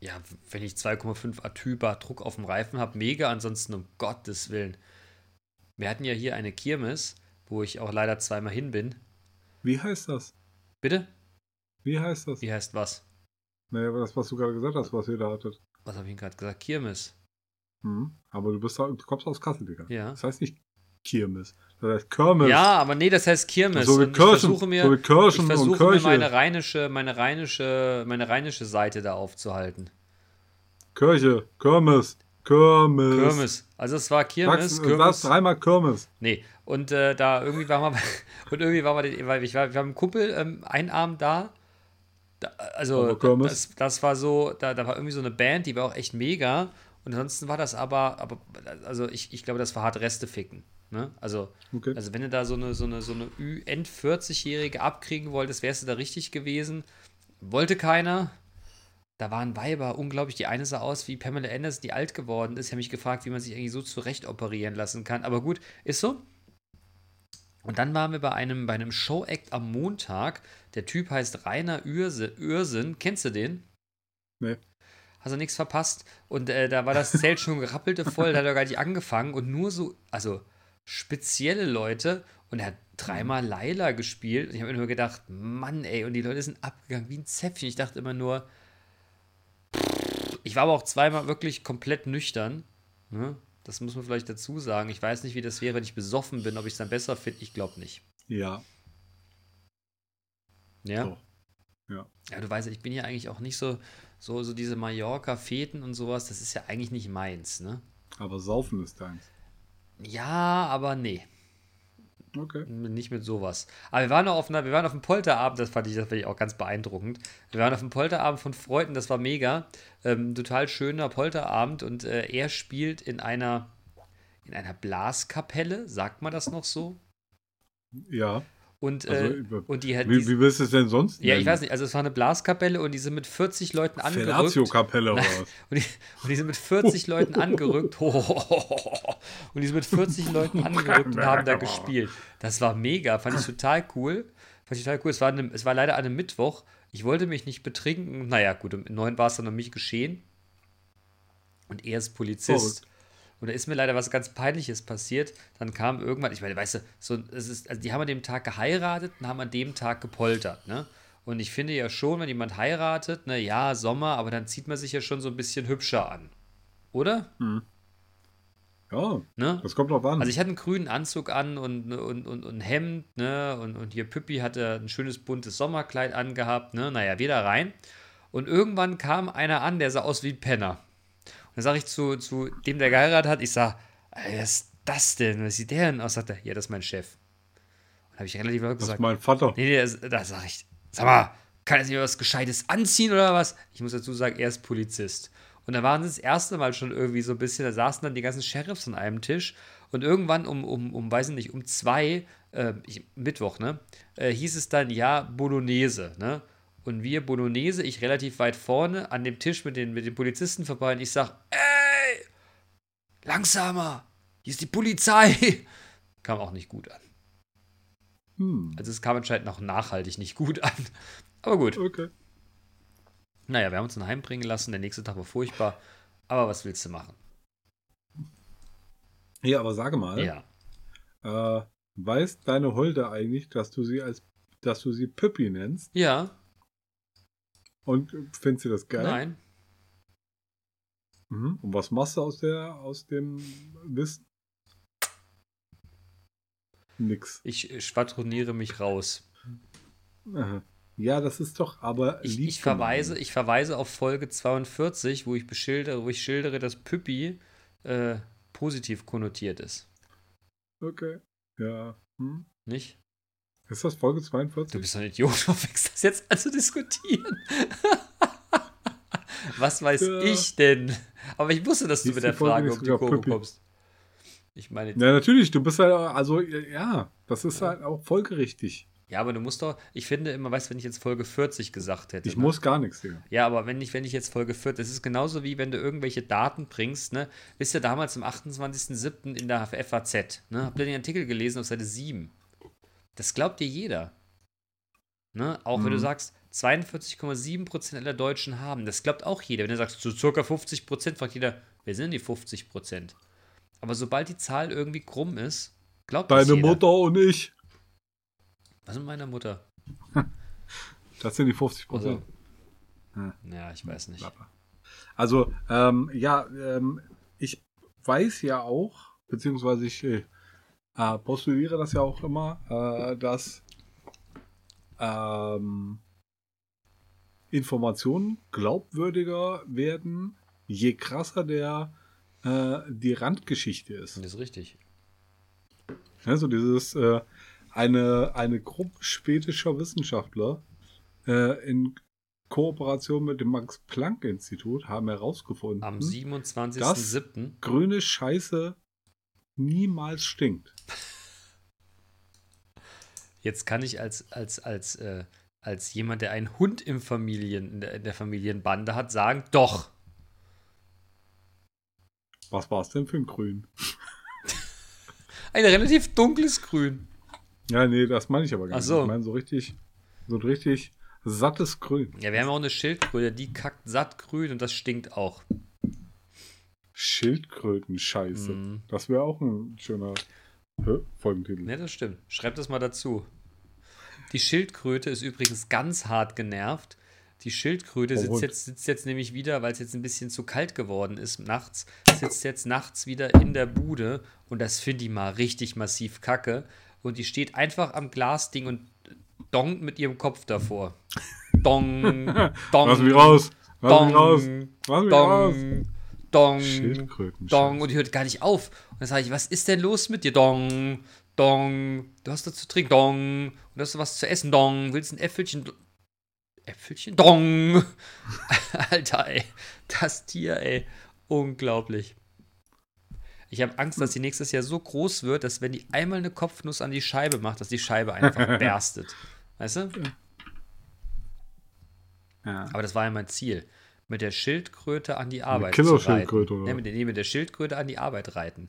Ja, wenn ich 2,5 Atybar Druck auf dem Reifen habe, mega, ansonsten um Gottes Willen. Wir hatten ja hier eine Kirmes, wo ich auch leider zweimal hin bin. Wie heißt das? Bitte? Wie heißt das? Wie heißt was? Naja, das, was du gerade gesagt hast, was ihr da hattet. Was habe ich gerade gesagt? Kirmes. Hm. Aber du, bist, du kommst aus Kassel, Digga. Ja. Das heißt nicht Kirmes. Das heißt Kirmes. Ja, aber nee, das heißt Kirmes. So wie Und ich Kirchen, versuche mir, so Kirchen ich versuche mir meine rheinische, meine rheinische, meine rheinische Seite da aufzuhalten. Kirche, Kirmes, Kirmes. Kirmes. Also es war Kirmes, Sag's, sag's dreimal Kirmes. Nee, und äh, da irgendwie waren wir und irgendwie waren wir, weil ich war, wir haben einen Kumpel ähm, einen Abend da. da also Kirmes? das, das war so, da, da war irgendwie so eine Band, die war auch echt mega. Und ansonsten war das aber, aber also ich, ich glaube, das war hart Reste ficken. Ne? Also, Okay. also wenn du da so eine, so eine, so eine Ü-End-40-Jährige abkriegen wolltest, wärst du da richtig gewesen. Wollte keiner. Da waren Weiber, unglaublich. Die eine sah aus wie Pamela Anderson, die alt geworden ist. Ich habe mich gefragt, wie man sich eigentlich so zurecht operieren lassen kann. Aber gut, ist so. Und dann waren wir bei einem, bei einem Show-Act am Montag. Der Typ heißt Rainer Ürse, Ursinn. Kennst du den? Nee. Hast du nichts verpasst? Und äh, da war das Zelt schon gerappelte voll, da hat er gar nicht angefangen. Und nur so, also spezielle Leute. Und er hat dreimal Laila gespielt. Und ich habe mir nur gedacht, Mann, ey. Und die Leute sind abgegangen wie ein Zäpfchen. Ich dachte immer nur, ich war aber auch zweimal wirklich komplett nüchtern. Ne? Das muss man vielleicht dazu sagen. Ich weiß nicht, wie das wäre, wenn ich besoffen bin, ob ich es dann besser finde. Ich glaube nicht. Ja. Ja. Doch. Ja. Ja, du weißt, ich bin ja eigentlich auch nicht so, so, so diese Mallorca-Feten und sowas. Das ist ja eigentlich nicht meins, ne? Aber Saufen ist deins. Ja, aber nee. Okay. Nicht mit sowas. Aber wir waren noch auf einer, wir waren auf einem Polterabend, das fand ich, das fand ich auch ganz beeindruckend. Wir waren auf einem Polterabend von Freunden, das war mega. Ähm, total schöner Polterabend und äh, er spielt in einer, in einer Blaskapelle, sagt man das noch so? Ja. Und, Also, äh, und die Wie, die, wie willst du es denn sonst Ja, ich nennen? weiß nicht, also es war eine Blaskapelle und die sind mit 40 Leuten angerückt. Fellatio-Kapelle oder was? Und die, und die sind mit 40 Leuten angerückt. Und die sind mit 40 Leuten angerückt und haben da gespielt. Das war mega, fand ich total cool. Fand ich total cool. Es war, eine, es war leider an einem Mittwoch. Ich wollte mich nicht betrinken. Naja, gut, um neun war es dann um mich geschehen. Und er ist Polizist. Verrückt. Und da ist mir leider was ganz Peinliches passiert. Dann kam irgendwann, ich meine, weißt du, so, es ist, also die haben an dem Tag geheiratet und haben an dem Tag gepoltert, ne? Und ich finde ja schon, wenn jemand heiratet, ne, ja, Sommer, aber dann zieht man sich ja schon so ein bisschen hübscher an. Oder? Ja, Ne? das kommt drauf an. Also ich hatte einen grünen Anzug an und, und, und, und ein Hemd, ne? Und, und hier Püppi hatte ein schönes buntes Sommerkleid angehabt, ne? Naja, wieder rein. Und irgendwann kam einer an, der sah aus wie ein Penner. Dann sage ich zu, zu dem, der geheiratet hat, ich sag, "Ey, was ist das denn? Was sieht der denn aus? Sagt er, ja, das ist mein Chef. Und habe ich relativ laut das ist gesagt, mein Vater. nee, nee, da sage ich, sag mal, kann er sich was Gescheites anziehen oder was? Ich muss dazu sagen, er ist Polizist. Und da waren sie das erste Mal schon irgendwie so ein bisschen, da saßen dann die ganzen Sheriffs an einem Tisch und irgendwann um, um, um weiß ich nicht, um zwei, äh, ich, Mittwoch, ne, äh, hieß es dann, ja, Bolognese, ne? Und wir Bolognese, ich relativ weit vorne an dem Tisch mit den, mit den Polizisten vorbei und ich sag, ey, langsamer, hier ist die Polizei. Kam auch nicht gut an. Hm. Also es kam anscheinend noch nachhaltig nicht gut an. Aber gut. Okay. Naja, wir haben uns dann heimbringen lassen. Der nächste Tag war furchtbar. Aber was willst du machen? Ja, aber sage mal, Ja. äh, weiß deine Holde eigentlich, dass du sie als, dass du sie Pippi nennst? Ja. Und findest du das geil? Nein. Mhm. Und was machst du aus der, aus dem Wissen? Nix. Ich schwadroniere mich raus. Aha. Ja, das ist doch aber Ich, ich, verweise, ich verweise auf Folge 42, wo ich beschildere, wo ich schildere, dass Püppi äh, positiv konnotiert ist. Okay. Ja. Hm. Nicht? Ist das Folge 42? Du bist doch ein Idiot, du fängst das jetzt an zu diskutieren. Was weiß Ja. ich denn? Aber ich wusste, dass du mit der Folge Frage um die Kurve kommst. Ich meine, Ja, natürlich. Du bist ja, also, ja, das ist halt auch folgerichtig. ja, aber du musst doch, ich finde immer, weißt du, wenn ich jetzt Folge 40 gesagt hätte. Ich ne? muss gar nichts, Digga. Ja, aber wenn ich, wenn ich jetzt Folge 40, das ist genauso wie wenn du irgendwelche Daten bringst, ne? Wisst ihr, damals am 28.07. in der FAZ, ne? Habt ihr den Artikel gelesen auf Seite 7? Das glaubt dir jeder. Ne? Auch wenn du Mhm. sagst, 42,7% aller Deutschen haben. Das glaubt auch jeder. Wenn du sagst, so circa 50%, fragt jeder, wer sind denn die 50%? Aber sobald die Zahl irgendwie krumm ist, glaubt das Deine jeder. Mutter und ich. Was mit meiner Mutter? Das sind die 50 Also, Prozent. Ja. ja, ich weiß nicht. Also, ähm, ja, ähm, ich weiß ja auch, beziehungsweise ich äh, äh, postuliere das ja auch immer, äh, dass ähm, Informationen glaubwürdiger werden, je krasser der äh, die Randgeschichte ist. Das ist richtig. Also dieses äh, eine, eine Gruppe schwedischer Wissenschaftler äh, in Kooperation mit dem Max-Planck-Institut haben herausgefunden, Am dass 27.07. grüne Scheiße niemals stinkt. Jetzt kann ich als, als, als, äh, als jemand, der einen Hund im Familien, in, der, in der Familienbande hat, sagen, doch. Was war es denn für ein Grün? Ein relativ dunkles Grün. Ja, nee, das meine ich aber gar Ach nicht. so. Ich meine so richtig, so ein richtig sattes Grün. Ja, wir haben auch eine Schildkröte, die kackt satt grün und das stinkt auch. Schildkröten-Scheiße. Mhm. Das wäre auch ein schöner Hä? Folgentitel. Ne, das stimmt. Schreibt das mal dazu. Die Schildkröte ist übrigens ganz hart genervt. Die Schildkröte Oh, sitzt jetzt, sitzt jetzt nämlich wieder, weil es jetzt ein bisschen zu kalt geworden ist nachts, sitzt jetzt nachts wieder in der Bude und das finde ich mal richtig massiv kacke. Und die steht einfach am Glasding und dongt mit ihrem Kopf davor. Dong, dong, Lass mich raus! Lass dong, mich raus! Lass mich raus! Dong, dong, und die hört gar nicht auf. Und dann sage ich, was ist denn los mit dir? Dong, Dong, du hast was zu trinken, Dong, und du hast was zu essen, Dong, willst ein Äpfelchen? Äpfelchen? Dong! Alter, ey, das Tier, ey, unglaublich. Ich habe Angst, dass sie nächstes Jahr so groß wird, dass wenn die einmal eine Kopfnuss an die Scheibe macht, dass die Scheibe einfach berstet. Weißt du? Ja. Aber das war ja mein Ziel. Mit der Schildkröte an die Arbeit zu Killerschildkröte, reiten. oder? Nee, mit, der, nee, mit der Schildkröte an die Arbeit reiten.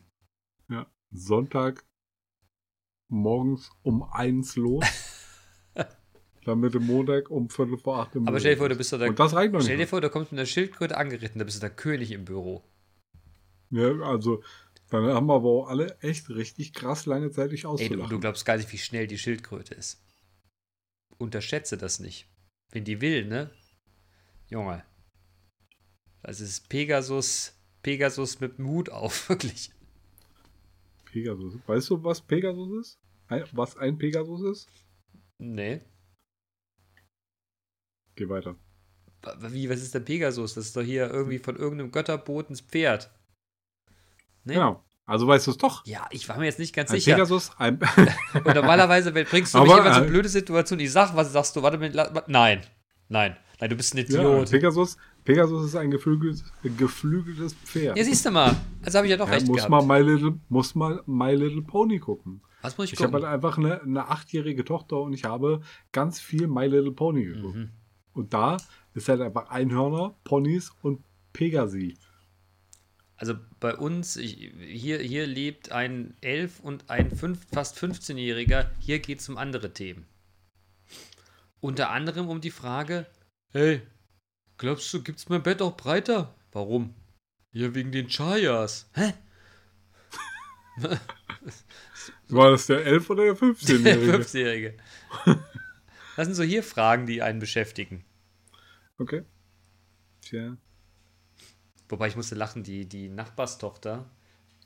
ja. Sonntag morgens um eins los. damit am Montag um Viertel vor acht im Aber stell dir vor, du bist. doch der, Und das reicht noch stell dir vor, du kommst mit einer Schildkröte angeritten, da bist du der König im Büro. Ja, also, dann haben wir aber auch alle echt richtig krass lange Zeit nicht Ey, du, auszulachen. du glaubst gar nicht, wie schnell die Schildkröte ist. Unterschätze das nicht. Wenn die will, ne? Junge. Das ist Pegasus, Pegasus mit dem Hut auf, wirklich. Pegasus. Weißt du, was Pegasus ist? Ein, was ein Pegasus ist? Nee. Geh weiter. Wie, was ist der Pegasus? Das ist doch hier irgendwie von irgendeinem Götterboten das Pferd. Ne? Genau. Also weißt du es doch. Ja, ich war mir jetzt nicht ganz Ein sicher. Pegasus, ein, Und normalerweise bringst du Aber, mich immer in so äh, blöde Situationen. Ich sag, was sagst du? Warte, mit, nein. Nein. Nein, du bist ein ja, Idiot. Pegasus, Pegasus ist ein geflügeltes, geflügeltes Pferd. Ja, siehst du mal. Also habe ich ja doch Ja, recht muss gehabt. mal My Little, muss mal My Little Pony gucken. was muss ich Ich habe gucken? halt einfach eine, eine achtjährige Tochter und ich habe ganz viel My Little Pony geguckt. Mhm. Und da ist halt einfach Einhörner, Ponys und Pegasi. Also bei uns, ich, hier, hier lebt ein 11- und ein fünf, fast 15-Jähriger. Hier geht es um andere Themen. Unter anderem um die Frage: Hey, glaubst du, gibt's mein Bett auch breiter? Warum? Ja, wegen den Chayas. Hä? War das der 11 oder der Der 15-Jährige? Fünfjährige. Das sind so hier Fragen, die einen beschäftigen. okay. Tja. Wobei ich musste lachen, die, die Nachbarstochter,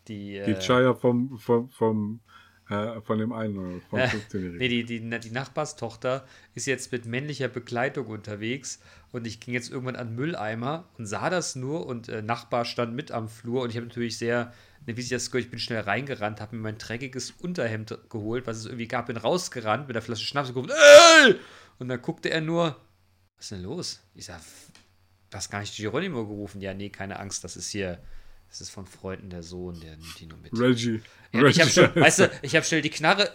die. Die äh, Chaya vom, vom, vom, äh, von dem einen oder vom Äh, 15-Jährigen. Nee, die, die, die Nachbarstochter ist jetzt mit männlicher Begleitung unterwegs und ich ging jetzt irgendwann an Mülleimer und sah das nur und äh, Nachbar stand mit am Flur und ich habe natürlich sehr, ne, wie sich das gehört, ich bin schnell reingerannt, habe mir mein dreckiges Unterhemd geholt, was es irgendwie gab, bin rausgerannt mit der Flasche Schnaps und gerufen, ey! Und dann guckte er nur, was ist denn los? Ich sag, du hast gar nicht Geronimo gerufen. Ja, nee, keine Angst, das ist hier, das ist von Freunden der Sohn, der nimmt die nur mit. Reggie. Ja, ich habe Reggie. schon, weißt du, ich habe schnell die Knarre,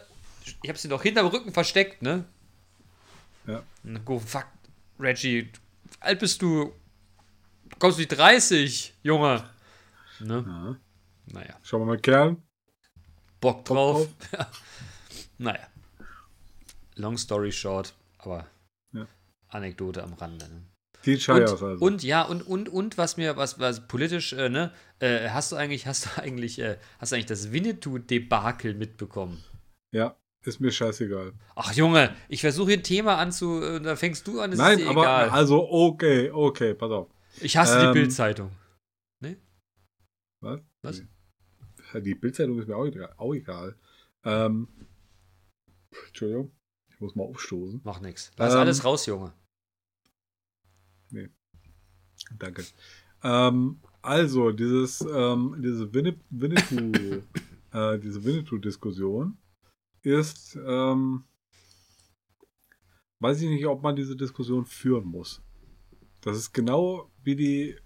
ich habe sie noch hinterm Rücken versteckt, ne? Ja. Go, fuck, Reggie, alt bist du? Kommst du die 30, Junge? Ne? Ja. Naja, Schau mal, mein Kerl. Bock Bock drauf. naja. Long story short, aber Ja. Anekdote am Rande. Ne? Die Chayas Und, also. und ja, und, und, und was mir, was, was politisch, äh, ne, äh, hast du eigentlich, hast du eigentlich, äh, hast du eigentlich das Winnetou-Debakel mitbekommen? ja, ist mir scheißegal. Ach Junge, ich versuche hier ein Thema anzu, äh, da fängst du an, Nein, aber egal. also okay, okay, pass auf. Ich hasse Ähm, die Bild-Zeitung. Was? Was? Ja, Die Bildzeitung ist mir auch egal. Auch egal. Ähm, Entschuldigung, ich muss mal aufstoßen. Mach nix. Lass Ähm, alles raus, Junge. Danke. Ähm, also, dieses, ähm, diese Winne Winnetou, äh, diese Winnetou-Diskussion ist, ähm, weiß ich nicht, ob man diese Diskussion führen muss. Das ist genau wie die,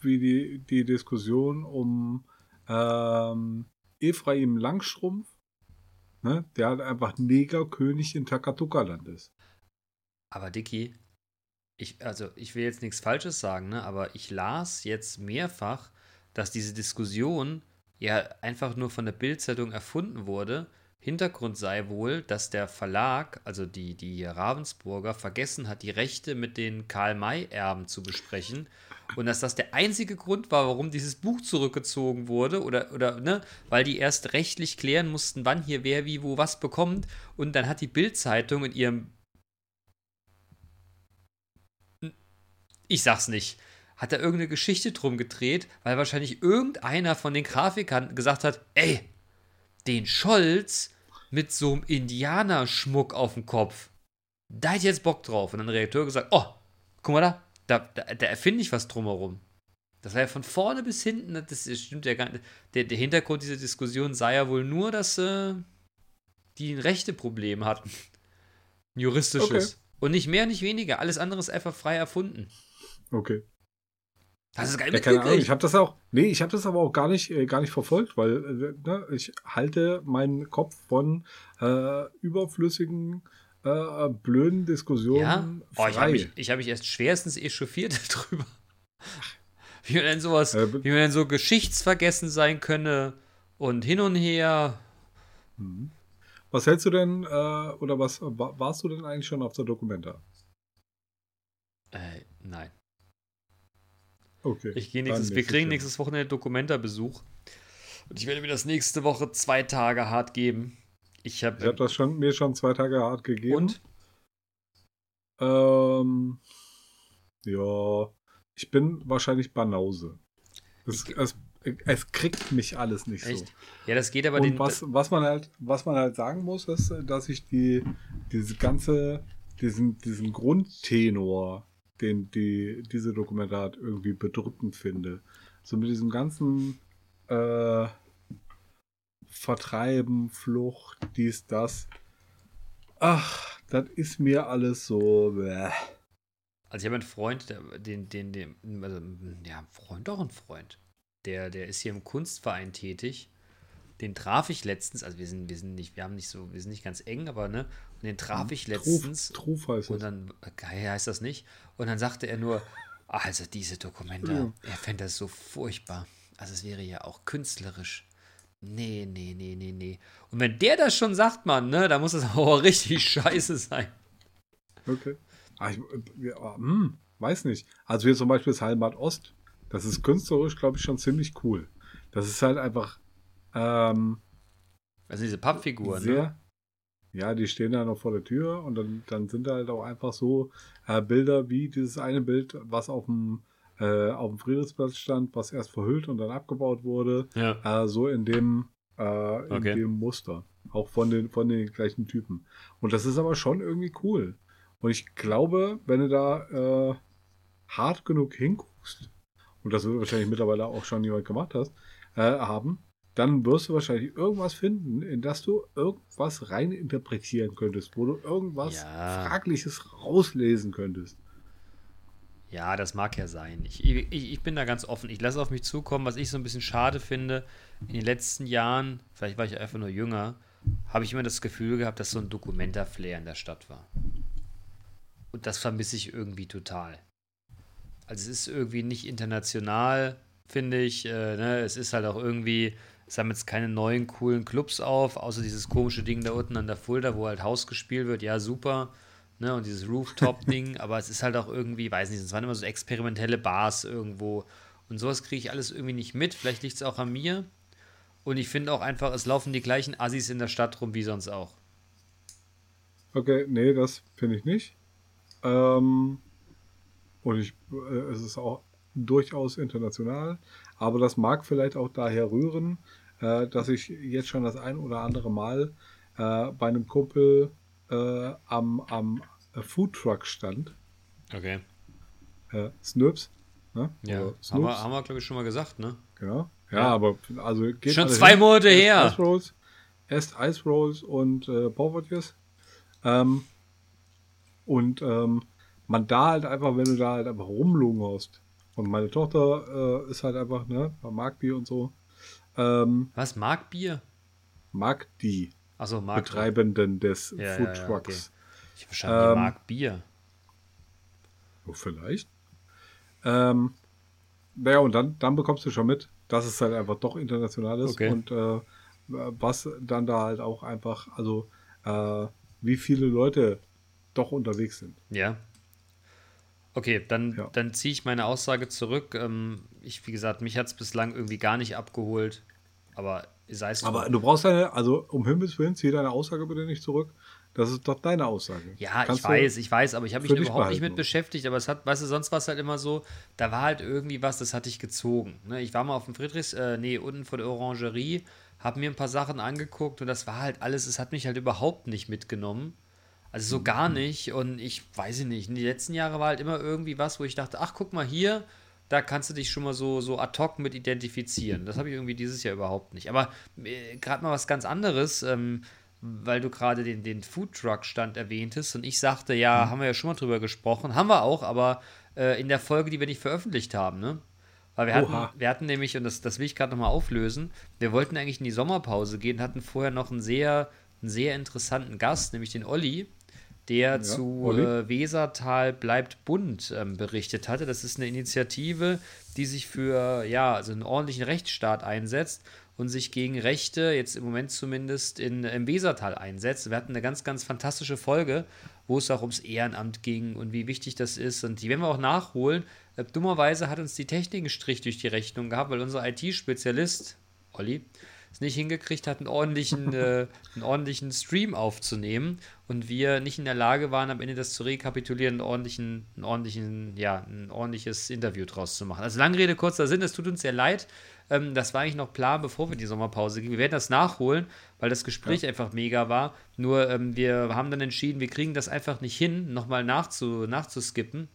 wie die, die Diskussion um ähm, Ephraim Langstrumpf, ne, der halt einfach Negerkönig in Takatuka-Land ist. Aber Dicky, ich, also ich will jetzt nichts Falsches sagen, ne, aber ich las jetzt mehrfach, dass diese Diskussion ja einfach nur von der Bild-Zeitung erfunden wurde. Hintergrund sei wohl, dass der Verlag, also die, die Ravensburger, vergessen hat, die Rechte mit den Karl-May-Erben zu besprechen. Und dass das der einzige Grund war, warum dieses Buch zurückgezogen wurde. Oder, oder, ne, weil die erst rechtlich klären mussten, wann hier wer wie wo was bekommt. Und dann hat die Bild-Zeitung in ihrem ich sag's nicht, hat da irgendeine Geschichte drum gedreht, weil wahrscheinlich irgendeiner von den Grafikern gesagt hat, ey, den Scholz mit so einem Indianerschmuck auf dem Kopf, da hätte ich jetzt Bock drauf. Und dann der Redakteur gesagt, oh, guck mal da, da, da, da erfinde ich was drumherum. Das war ja von vorne bis hinten, das stimmt ja gar nicht. Der, der Hintergrund dieser Diskussion sei ja wohl nur, dass äh, die ein Rechteproblem hatten. Ein juristisches. Okay. Und nicht mehr, nicht weniger. Alles andere ist einfach frei erfunden. Okay. Das ist geil Ja, keine Ahnung. Ich habe das auch. Nee, ich habe das aber auch gar nicht, äh, gar nicht verfolgt, weil äh, ne, ich halte meinen Kopf von äh, überflüssigen, äh, blöden Diskussionen Ja? Oh, frei. ich habe mich, ich hab mich erst schwerstens echauffiert darüber. Wie man denn sowas, Äh, wie man denn so geschichtsvergessen sein könne und hin und her. Mhm. Was hältst du denn, äh, oder was wa- warst du denn eigentlich schon auf der Dokumenta? Äh, nein. Okay. Ich gehe nächstes, wir kriegen nächstes Wochenende Dokumenta-Besuch. Und ich werde mir das nächste Woche zwei Tage hart geben. Ich Ich habe. habe das schon, mir schon zwei Tage hart gegeben. und? Ähm, ja, ich bin wahrscheinlich Banause. Es, Ich- es, es kriegt mich alles nicht Echt? so. Ja, das geht aber Und den. was, was man halt, was man halt sagen muss, ist, dass ich die, diese ganze, diesen, diesen Grundtenor, den die, diese Dokumente hat, irgendwie bedrückend finde. So mit diesem ganzen äh, Vertreiben, Flucht, dies, das. Ach, das ist mir alles so. Bäh. Also ich habe einen Freund, der, den, den, den, also, ja, Freund, doch ein Freund. Der, der ist hier im Kunstverein tätig. Den traf ich letztens, also wir sind, wir sind nicht, wir haben nicht so, wir sind nicht ganz eng, aber ne, und den traf ich letztens. Truf, Truf heißt Und dann, geil heißt das nicht. Und dann sagte er nur, "Ah, also diese Dokumente, Ja. er fände das so furchtbar. Also es wäre ja auch künstlerisch. Nee, nee, nee, nee, nee. Und wenn der das schon sagt, Mann, ne, da muss es aber richtig scheiße sein. Okay. Ah, ich, ja, ah, hm, weiß nicht. Also hier zum Beispiel das Heimat Ost. Das ist künstlerisch, glaube ich, schon ziemlich cool. Das ist halt einfach ähm, Also diese Pappfiguren, sehr. ne? Ja, die stehen da noch vor der Tür und dann, dann sind da halt auch einfach so äh, Bilder wie dieses eine Bild, was auf dem, äh, auf dem Friedrichsplatz stand, was erst verhüllt und dann abgebaut wurde. Ja. Äh, so in dem, äh, in Okay. dem Muster. Auch von den, von den gleichen Typen. Und das ist aber schon irgendwie cool. Und ich glaube, wenn du da äh, hart genug hinguckst, und das wird wahrscheinlich mittlerweile auch schon jemand gemacht hast, äh, haben, dann wirst du wahrscheinlich irgendwas finden, in das du irgendwas rein interpretieren könntest, wo du irgendwas Ja. Fragliches rauslesen könntest. Ja, das mag ja sein. Ich, ich, ich bin da ganz offen. Ich lasse auf mich zukommen, was ich so ein bisschen schade finde. In den letzten Jahren, vielleicht war ich einfach nur jünger, habe ich immer das Gefühl gehabt, dass so ein Dokumenta-Flair in der Stadt war. Und das vermisse ich irgendwie total. Also es ist irgendwie nicht international, finde ich. Äh, ne? Es ist halt auch irgendwie, es haben jetzt keine neuen coolen Clubs auf, außer dieses komische Ding da unten an der Fulda, wo halt Haus gespielt wird. Ja, super. Ne, und dieses Rooftop-Ding, aber es ist halt auch irgendwie, weiß nicht, es waren immer so experimentelle Bars irgendwo. Und sowas kriege ich alles irgendwie nicht mit. Vielleicht liegt es auch an mir. Und ich finde auch einfach, es laufen die gleichen Assis in der Stadt rum wie sonst auch. Okay, nee, das finde ich nicht. Ähm, und ich, äh, es ist auch durchaus international, aber das mag vielleicht auch daher rühren, äh, dass ich jetzt schon das ein oder andere Mal äh, bei einem Kumpel äh, am, am Foodtruck stand. Okay. Äh, Snurps. Ne? Ja, Oder haben Snoops. wir, haben wir glaube ich, schon mal gesagt, ne? Genau. Ja, Ja. aber also geht Schon zwei hin. Monate Esst her. Ice Rolls, esst Ice Rolls und äh, Porvodjes. Ähm, und ähm, man da halt einfach, wenn du da halt einfach rumlungerst. Und meine Tochter äh, ist halt einfach, ne, mag Bier und so. Ähm, Was? Markbier? mag die Achso, Mark. Betreibenden des Ja, Food ja, ja, Trucks. Ich verstanden, Ähm, Markbier. Oh, vielleicht. Ähm, naja, und dann, dann bekommst du schon mit, dass es halt einfach doch international ist Okay. und äh, was dann da halt auch einfach, also äh, wie viele Leute doch unterwegs sind. Ja. Okay, dann, Ja. dann ziehe ich meine Aussage zurück. Ähm, ich, wie gesagt, mich hat es bislang irgendwie gar nicht abgeholt. Aber sei es Aber du brauchst deine, also um Himmels Willen, zieh deine Aussage bitte nicht zurück. Das ist doch deine Aussage. Ja, Kannst ich weiß, ich weiß, aber ich habe mich überhaupt nicht mit beschäftigt. Aber es hat, weißt du, sonst war es halt immer so, da war halt irgendwie was, das hatte ich gezogen. Ne? Ich war mal auf dem Friedrichs, äh, nee, unten vor der Orangerie, habe mir ein paar Sachen angeguckt und das war halt alles, es hat mich halt überhaupt nicht mitgenommen. Also so gar Mhm. nicht. Und ich weiß ich nicht. In den letzten Jahren war halt immer irgendwie was, wo ich dachte, ach, guck mal hier, da kannst du dich schon mal so, so ad hoc mit identifizieren. Das habe ich irgendwie dieses Jahr überhaupt nicht. Aber äh, gerade mal was ganz anderes, ähm, weil du gerade den, den Foodtruck-Stand erwähntest und ich sagte, ja, haben wir ja schon mal drüber gesprochen. Haben wir auch, aber äh, in der Folge, die wir nicht veröffentlicht haben, ne? Weil wir Oha. hatten, wir hatten nämlich, und das, das will ich gerade nochmal auflösen, wir wollten eigentlich in die Sommerpause gehen, hatten vorher noch einen sehr, einen sehr interessanten Gast, nämlich den Olli, der zu Olli. äh, Wesertal bleibt bunt ähm, berichtet hatte. Das ist eine Initiative, die sich für ja, also einen ordentlichen Rechtsstaat einsetzt und sich gegen Rechte, jetzt im Moment zumindest, in, im Wesertal einsetzt. Wir hatten eine ganz, ganz fantastische Folge, wo es auch ums Ehrenamt ging und wie wichtig das ist. Und die werden wir auch nachholen. Äh, dummerweise hat uns die Technik einen Strich durch die Rechnung gehabt, weil unser IT-Spezialist, Olli, es nicht hingekriegt hat, einen ordentlichen, äh, einen ordentlichen Stream aufzunehmen und wir nicht in der Lage waren, am Ende das zu rekapitulieren, einen ordentlichen, einen ordentlichen, ja, ein ordentliches Interview draus zu machen. Also lange Rede, kurzer Sinn, es tut uns sehr leid. Ähm, das war eigentlich noch Plan, bevor wir die Sommerpause gehen. Wir werden das nachholen, weil das Gespräch einfach mega war. Nur ähm, wir haben dann entschieden, wir kriegen das einfach nicht hin, nochmal nachzu, nachzuskippen.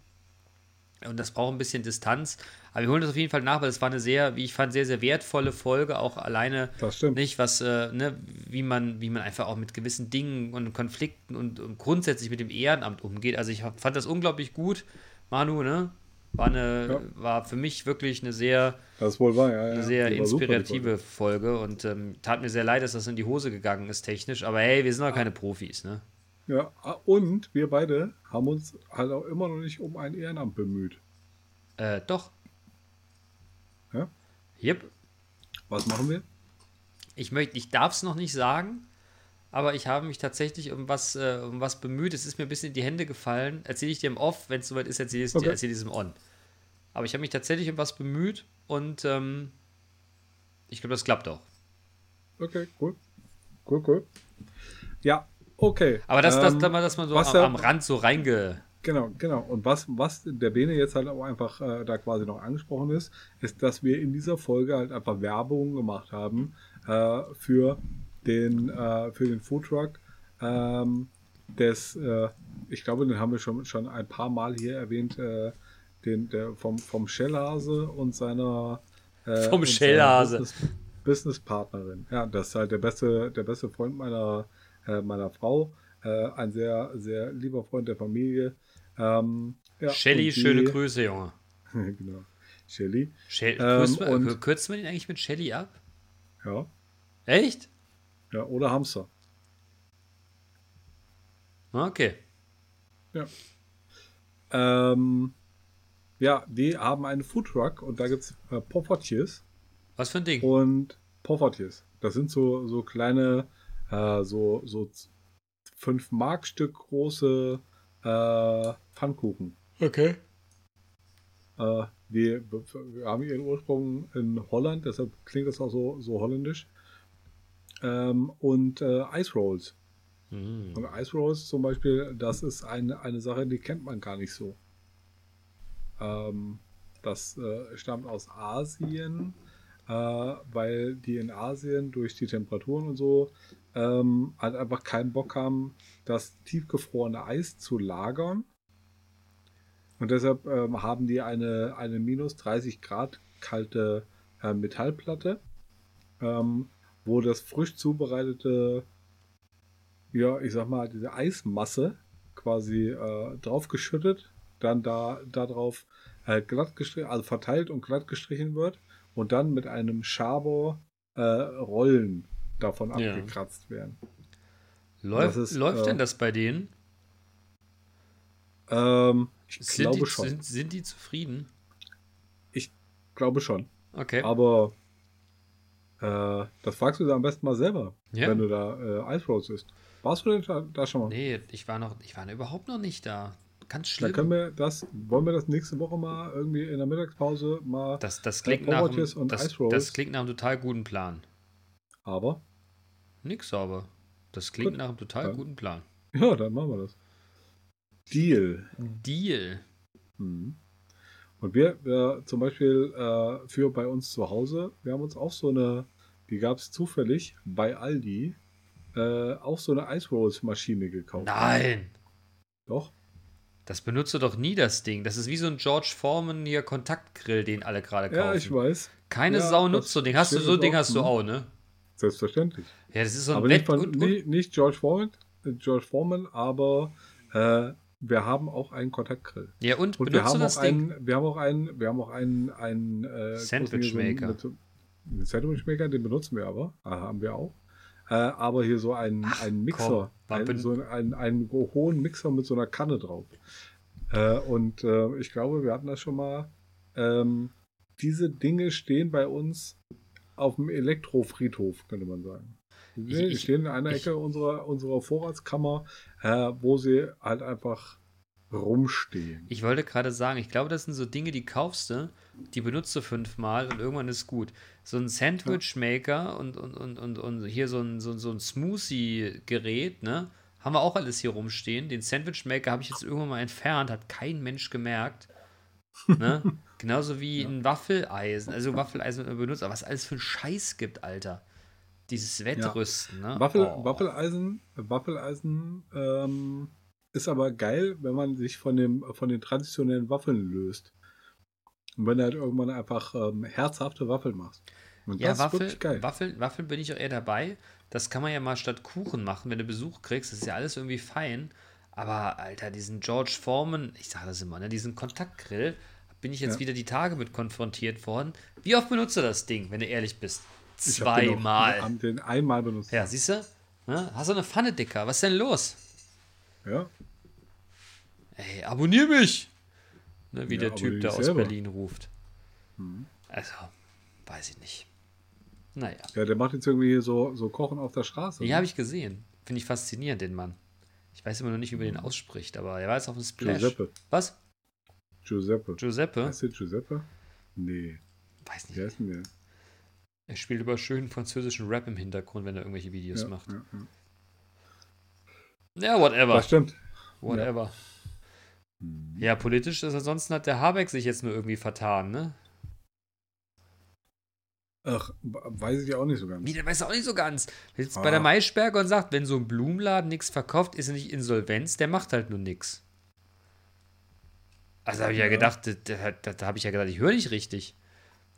Und das braucht ein bisschen Distanz. Aber wir holen das auf jeden Fall nach, weil es war eine sehr, wie ich fand, sehr, sehr wertvolle Folge, auch alleine Das stimmt. nicht, was, äh, ne, wie man, wie man einfach auch mit gewissen Dingen und Konflikten und, und grundsätzlich mit dem Ehrenamt umgeht. Also ich fand das unglaublich gut. Manu, ne? War eine, Ja. war für mich wirklich eine sehr, Das wohl wahr, ja. ja. eine sehr war super, inspirative Folge und ähm, tat mir sehr leid, dass das in die Hose gegangen ist, technisch. Aber hey, wir sind doch keine Profis, ne? Ja, und wir beide haben uns halt auch immer noch nicht um ein Ehrenamt bemüht. Äh, doch. Ja? Yep. Was machen wir? Ich möchte, ich darf es noch nicht sagen, aber ich habe mich tatsächlich um was, äh, um was bemüht. Es ist mir ein bisschen in die Hände gefallen. Erzähle ich dir im Off, wenn es soweit ist, erzähle ich es Okay. dir, erzähle ich es im On. Aber ich habe mich tatsächlich um was bemüht und ähm, ich glaube, das klappt auch. Okay, cool. Cool, cool. Ja, okay. Aber das, das, Ähm, das, dass man so am, am Rand so reinge. Genau, genau. Und was, was der Bene jetzt halt auch einfach äh, da quasi noch angesprochen ist, ist, dass wir in dieser Folge halt einfach Werbung gemacht haben äh, für den, äh, für den Foodtruck ähm, des, äh, ich glaube, den haben wir schon, schon ein paar Mal hier erwähnt, äh, den, der vom, vom Schellhase und seiner äh, Vom und seiner Schellhase. Business, Businesspartnerin. Ja, das ist halt der beste, der beste Freund meiner, äh, meiner Frau. Äh, ein sehr, sehr lieber Freund der Familie. Ähm, ja, Shelly, die- schöne Grüße, Junge. genau. Shelly. Shell, Ähm, und- kürzt man ihn eigentlich mit Shelly ab? Ja. Echt? Ja, oder Hamster. Okay. Ja. Ähm, ja, die haben einen Foodtruck und da gibt es äh, Poffertjes Was für ein Ding? und Poffertjes. Das sind so, so kleine, äh, so, so 5 Mark Stück große äh, Pfannkuchen. Okay. Äh, die wir haben ihren Ursprung in Holland, deshalb klingt das auch so, so holländisch. Ähm, und äh, Ice Rolls. Mhm. Und Ice Rolls zum Beispiel, das ist eine, eine Sache, die kennt man gar nicht so. Ähm, Das äh, stammt aus Asien, äh, weil die in Asien durch die Temperaturen und so ähm, halt einfach keinen Bock haben, das tiefgefrorene Eis zu lagern. Und deshalb ähm, haben die eine, eine minus 30 Grad kalte äh, Metallplatte, ähm, wo das frisch zubereitete, ja, ich sag mal, diese Eismasse quasi äh, draufgeschüttet, dann da darauf äh, glatt gestrichen, also verteilt und glatt gestrichen wird und dann mit einem Schaber äh, Rollen davon Ja. abgekratzt werden. Läuft, ist, läuft äh, denn das bei denen? Ähm, ich Sind glaube die, schon. Sind, sind die zufrieden? Ich glaube schon. Okay. Aber äh, das fragst du da am besten mal selber, Ja. wenn du da äh, Ice Rolls isst. Warst du denn da, da schon mal? Nee, ich war noch, ich war überhaupt noch nicht da. Ganz schlimm. können wir das, wollen wir das nächste Woche mal irgendwie in der Mittagspause mal. Das, das, klingt nach, einem- das, das klingt nach einem total guten Plan. Aber, Nix aber. Das klingt Gut. nach einem total Dann- guten Plan. ja, dann machen wir das. Deal. Deal. Mhm. Und wir, wir zum Beispiel äh, für bei uns zu Hause, wir haben uns auch so eine, die gab es zufällig bei Aldi, äh, auch so eine Ice Rolls Maschine gekauft. Nein. Doch. Das benutzt du doch nie, das Ding. Das ist wie so ein George Foreman hier Kontaktgrill, den alle gerade kaufen. Ja, ich weiß. Keine Ja, Sau nutzt so ein Ding. Hast du so ein Ding hast du auch, ne? Selbstverständlich. Ja, das ist so ein aber nicht, von, und, und nicht George Foreman, George Foreman, aber äh, wir haben auch einen Kontaktgrill. Ja, und, Und wir haben, auch Ding? einen, wir haben auch einen, wir haben auch einen, einen äh, Sandwich großen hier Maker. So, einen- einen Sandwich Maker, den benutzen wir aber, äh, haben wir auch. Äh, aber hier so einen, Ach, einen komm, Mixer, war ein, ben- so einen, einen hohen Mixer mit so einer Kanne drauf. Äh, und äh, ich glaube, wir hatten das schon mal. Ähm, diese Dinge stehen bei uns auf dem Elektrofriedhof, könnte man sagen. Die Ich- ich- stehen in einer ich- Ecke unserer, unserer Vorratskammer, äh, wo sie halt einfach rumstehen. Ich wollte gerade sagen, ich glaube, das sind so Dinge, die kaufst du, die benutzt du fünfmal und irgendwann ist gut. So ein Sandwich-Maker und, und, und, und, und hier so ein, so, so ein Smoothie-Gerät, ne? Haben wir auch alles hier rumstehen. Den Sandwich-Maker habe ich jetzt irgendwann mal entfernt, hat kein Mensch gemerkt. Ne? Genauso wie ein Waffeleisen. Also Waffeleisen wird man benutzt, aber was es alles für ein Scheiß gibt, Alter. Dieses Wettrüsten, ne? Waffel, Oh. Waffeleisen, Waffeleisen ähm, ist aber geil, wenn man sich von, dem, von den traditionellen Waffeln löst. Und wenn du halt irgendwann einfach ähm, herzhafte Waffeln machst. Und Ja, Waffel. Waffeln, Waffeln bin ich auch eher dabei. Das kann man ja mal statt Kuchen machen, wenn du Besuch kriegst. Das ist ja alles irgendwie fein. Aber, Alter, diesen George Foreman, ich sage das immer, ne, diesen Kontaktgrill, bin ich jetzt Ja. wieder die Tage mit konfrontiert worden. Wie oft benutzt du das Ding, wenn du ehrlich bist? Ich hab den Zweimal. den einmal benutzt. Ja, siehst du? Ne? Hast du eine Pfanne, Dicker? Was ist denn los? Ja. Ey, abonnier mich! Ne, wie Ja, der Typ da aus selber. Berlin ruft. Mhm. Also, weiß ich nicht. Naja. Ja, der macht jetzt irgendwie so, so Kochen auf der Straße. Ja, ne? habe ich gesehen. Finde ich faszinierend, den Mann. Ich weiß immer noch nicht, wie man den ausspricht, aber er war jetzt auf dem Splash. Giuseppe. Was? Giuseppe. Giuseppe? Heißt der Giuseppe? Nee. Weiß nicht. heißt denn der? Er spielt über schönen französischen Rap im Hintergrund, wenn er irgendwelche Videos Ja, macht. ja, ja. Ja, whatever. Das stimmt. Whatever. Ja, politisch ist ansonsten hat der Habeck sich jetzt nur irgendwie vertan, ne? Ach, weiß ich auch nicht so ganz. Wie, der weiß auch nicht so ganz. Jetzt Ah. bei der Maischberger und sagt, wenn so ein Blumenladen nichts verkauft, ist er nicht Insolvenz, der macht halt nur nichts. Also habe ich ja, gedacht, da, da, da, habe ich ja gedacht, ich höre nicht richtig.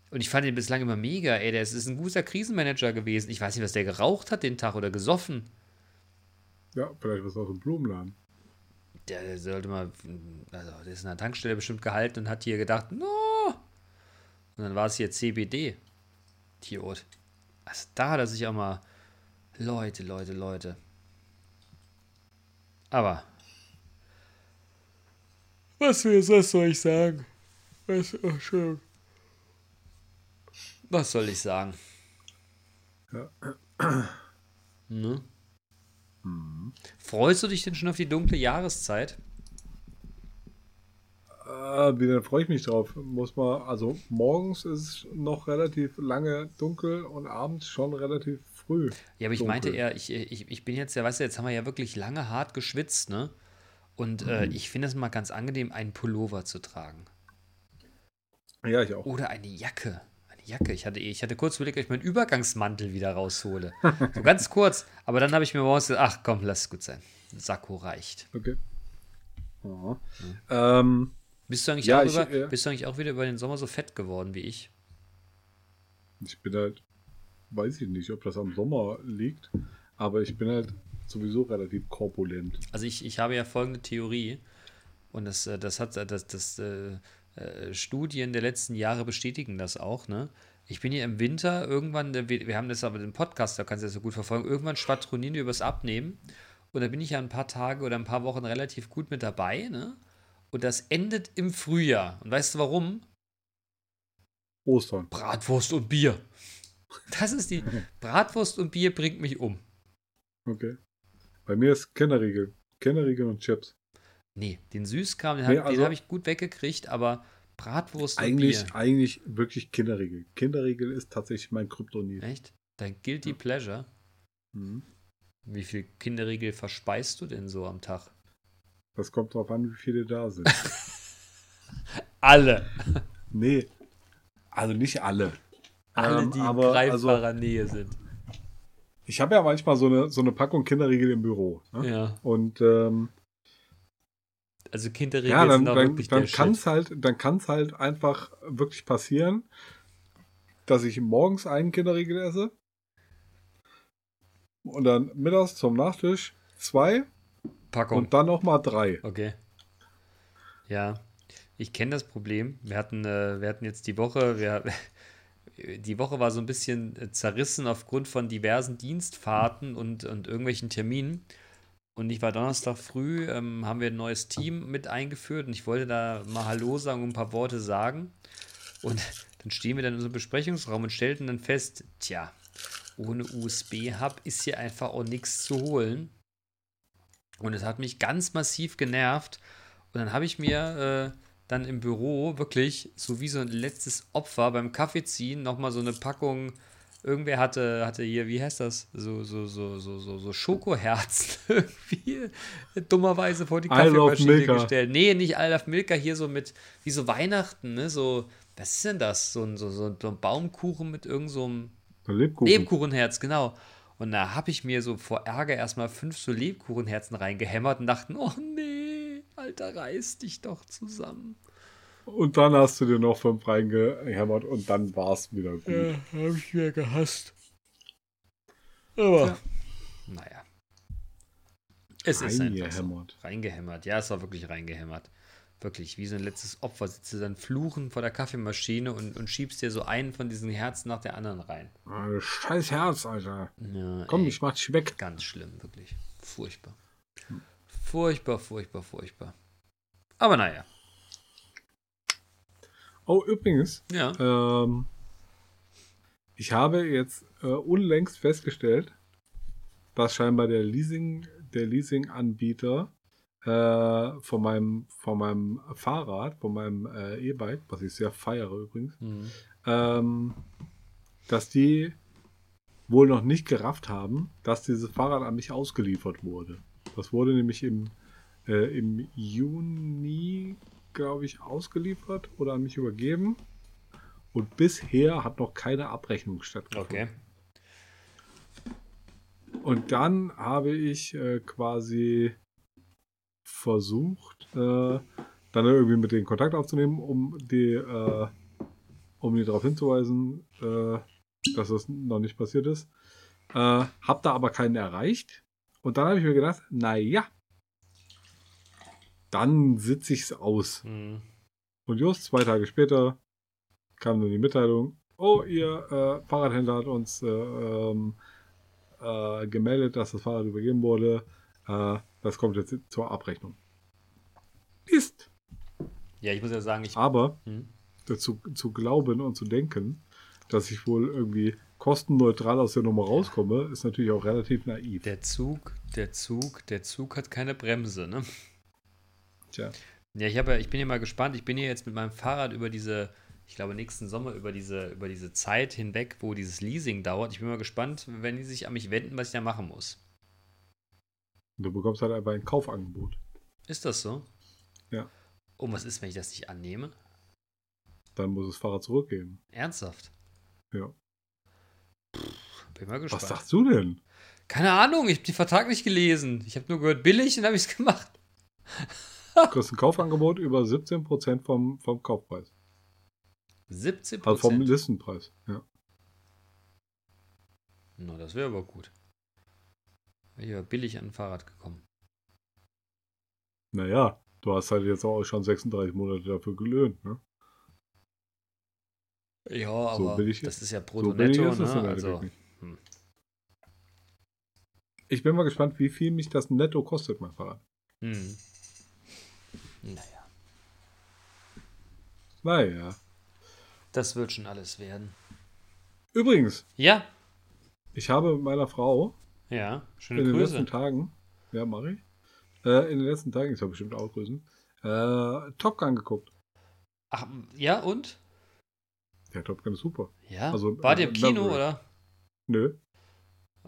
Und ich fand ihn bislang immer mega, ey, der ist, ist ein guter Krisenmanager gewesen. Ich weiß nicht, was der geraucht hat den Tag oder gesoffen. Ja, vielleicht was aus dem Blumenladen. Der, der sollte mal, also der ist in der Tankstelle bestimmt gehalten und hat hier gedacht, no. Und dann war es hier CBD. Idiot. Also da hat er sich auch mal, Leute, Leute, Leute. Aber, was, was soll ich sagen? Was, oh, Entschuldigung. Was soll ich sagen? Ja. Ne? Mhm. Freust du dich denn schon auf die dunkle Jahreszeit? Äh, wie dann freue ich mich drauf. Muss man, also morgens ist es noch relativ lange dunkel und abends schon relativ früh. Ja, aber ich dunkel. meinte eher, ich, ich, ich bin jetzt ja, weißt du, jetzt haben wir ja wirklich lange hart geschwitzt, ne? Und äh, Mhm. ich finde es mal ganz angenehm, einen Pullover zu tragen. Ja, ich auch. Oder eine Jacke. Eine Jacke. Ich hatte, ich hatte kurz überlegt, ob ich meinen Übergangsmantel wieder raushole. So ganz kurz. Aber dann habe ich mir morgens gesagt, ach komm, lass es gut sein. Sakko reicht. Okay. Ähm, Bist du, eigentlich Ja, auch ich, über, äh, bist du eigentlich auch wieder über den Sommer so fett geworden wie ich? ich bin halt, weiß ich nicht, ob das am Sommer liegt, aber ich bin halt sowieso relativ korpulent. Also ich, ich habe ja folgende Theorie und das, äh, das hat das, das äh, äh, Studien der letzten Jahre bestätigen das auch, ne? Ich bin hier im Winter irgendwann, äh, wir, wir haben das aber den Podcast, da kannst du das so gut verfolgen, irgendwann schwadronieren wir übers Abnehmen und da bin ich ja ein paar Tage oder ein paar Wochen relativ gut mit dabei, ne? Und das endet im Frühjahr. Und weißt du warum? Ostern. Bratwurst und Bier. Das ist die Bratwurst und Bier bringt mich um. Okay. Bei mir ist Kinderriegel. Kinderriegel und Chips. Nee, den Süßkram, den Nee, habe also- hab ich gut weggekriegt, aber Bratwurst und Eigentlich, Bier. eigentlich wirklich Kinderriegel. Kinderriegel ist tatsächlich mein Kryptonit. Echt? Dein Guilty Pleasure? Mhm. Wie viel Kinderriegel verspeist du denn so am Tag? Das kommt drauf an, wie viele da sind. Alle. nee. Also nicht alle. Alle, Ähm, die in aber, greifbarer also, Nähe sind. Ich habe ja manchmal so eine, so eine Packung Kinderriegel im Büro. Ne? Ja. Und ähm, Also Kinderriegel ja, dann, sind auch dann, wirklich dann kann es halt, dann kann's halt einfach wirklich passieren, dass ich morgens einen Kinderriegel esse und dann mittags zum Nachtisch zwei Packung. und dann noch mal drei. Okay. Ja, ich kenne das Problem. Wir hatten, äh, wir hatten jetzt die Woche, wir, die Woche war so ein bisschen äh, zerrissen aufgrund von diversen Dienstfahrten und, und irgendwelchen Terminen. Und ich war Donnerstag früh, ähm, haben wir ein neues Team mit eingeführt und ich wollte da mal Hallo sagen und ein paar Worte sagen. Und dann stehen wir dann in unserem Besprechungsraum und stellten dann fest, tja, ohne USB-Hub ist hier einfach auch nichts zu holen. Und es hat mich ganz massiv genervt. Und dann habe ich mir äh, dann im Büro wirklich so wie so ein letztes Opfer beim Kaffeeziehen nochmal so eine Packung. Irgendwer hatte, hatte hier, wie heißt das? So, so, so, so, so, so Schokoherzen irgendwie dummerweise vor die Kaffeemaschine gestellt. Nee, nicht I love Milka, hier so mit, wie so Weihnachten, ne? So, was ist denn das? So ein, so, so ein Baumkuchen mit irgendeinem so einem So Lebkuchen. Lebkuchenherz, genau. Und da habe ich mir so vor Ärger erstmal fünf so Lebkuchenherzen reingehämmert und dachten, oh nee, Alter, reiß dich doch zusammen. Und dann hast du dir noch fünf reingehämmert und dann war es wieder gut. habe ich wieder gehasst. Aber, naja. Es ist einfach so. Reingehämmert. Ja, es war wirklich reingehämmert. Wirklich, wie so ein letztes Opfer sitzt du dann fluchen vor der Kaffeemaschine und, und schiebst dir so einen von diesen Herzen nach der anderen rein. Ah, Scheiß Herz, Alter. Ja, Komm, ey. ich mach dich weg. Ganz schlimm, wirklich. Furchtbar. Furchtbar, furchtbar, furchtbar. Aber naja. Oh, übrigens, Ja. ähm, ich habe jetzt äh, unlängst festgestellt, dass scheinbar der Leasing, der Leasing-Anbieter äh, von meinem, von meinem Fahrrad, von meinem äh, E-Bike, was ich sehr feiere übrigens, Mhm. ähm, dass die wohl noch nicht gerafft haben, dass dieses Fahrrad an mich ausgeliefert wurde. Das wurde nämlich im, äh, im Juni, glaube ich, ausgeliefert oder an mich übergeben. Und bisher hat noch keine Abrechnung stattgefunden. Okay. Und dann habe ich äh, quasi versucht, äh, dann irgendwie mit denen Kontakt aufzunehmen, um die, äh, um die darauf hinzuweisen, äh, dass das noch nicht passiert ist. Äh, hab da aber keinen erreicht. Und dann habe ich mir gedacht, naja, dann sitze ich es aus. Mhm. Und just zwei Tage später kam dann die Mitteilung, oh, ihr äh, Fahrradhändler hat uns äh, ähm, äh, gemeldet, dass das Fahrrad übergeben wurde. Äh, das kommt jetzt zur Abrechnung. Ist. Ja, ich muss ja sagen, ich. Aber Mhm. dazu zu glauben und zu denken, dass ich wohl irgendwie kostenneutral aus der Nummer rauskomme, ist natürlich auch relativ naiv. Der Zug, der Zug, der Zug hat keine Bremse, ne? Tja. Ja, ich, hab ja, ich bin ja mal gespannt. Ich bin hier jetzt mit meinem Fahrrad über diese, ich glaube, nächsten Sommer über diese, über diese Zeit hinweg, wo dieses Leasing dauert. Ich bin mal gespannt, wenn die sich an mich wenden, was ich da machen muss. Du bekommst halt einfach ein Kaufangebot. Ist das so? Ja. Und was ist, wenn ich das nicht annehme? dann muss das Fahrrad zurückgeben. Ernsthaft? Ja. Bin mal gespannt. Was sagst du denn? Keine Ahnung, ich habe den Vertrag nicht gelesen. Ich habe nur gehört, billig und habe ich es gemacht. Du kriegst ein Kaufangebot über 17% vom, vom Kaufpreis. 17% Also vom Listenpreis. Ja. Na, das wäre aber gut. Wäre ich aber billig an ein Fahrrad gekommen. Naja, du hast halt jetzt auch schon 36 Monate dafür gelöhnt, ne? Ja, So aber billig- das ist ja brutto So netto, ist ne? Also, hm. Ich bin mal gespannt, wie viel mich das netto kostet, mein Fahrrad. Hm. Naja, Naja. das wird schon alles werden. Übrigens, Ja, ich habe mit meiner Frau ja, schöne in den Grüße. letzten Tagen, ja, mache ich, äh, in den letzten Tagen, ich soll bestimmt auch grüßen, äh, Top Gun geguckt. Ach, ja, und? Der Top Gun ist super. Ja, Also, war der im äh, Kino, Maverick. oder? Nö.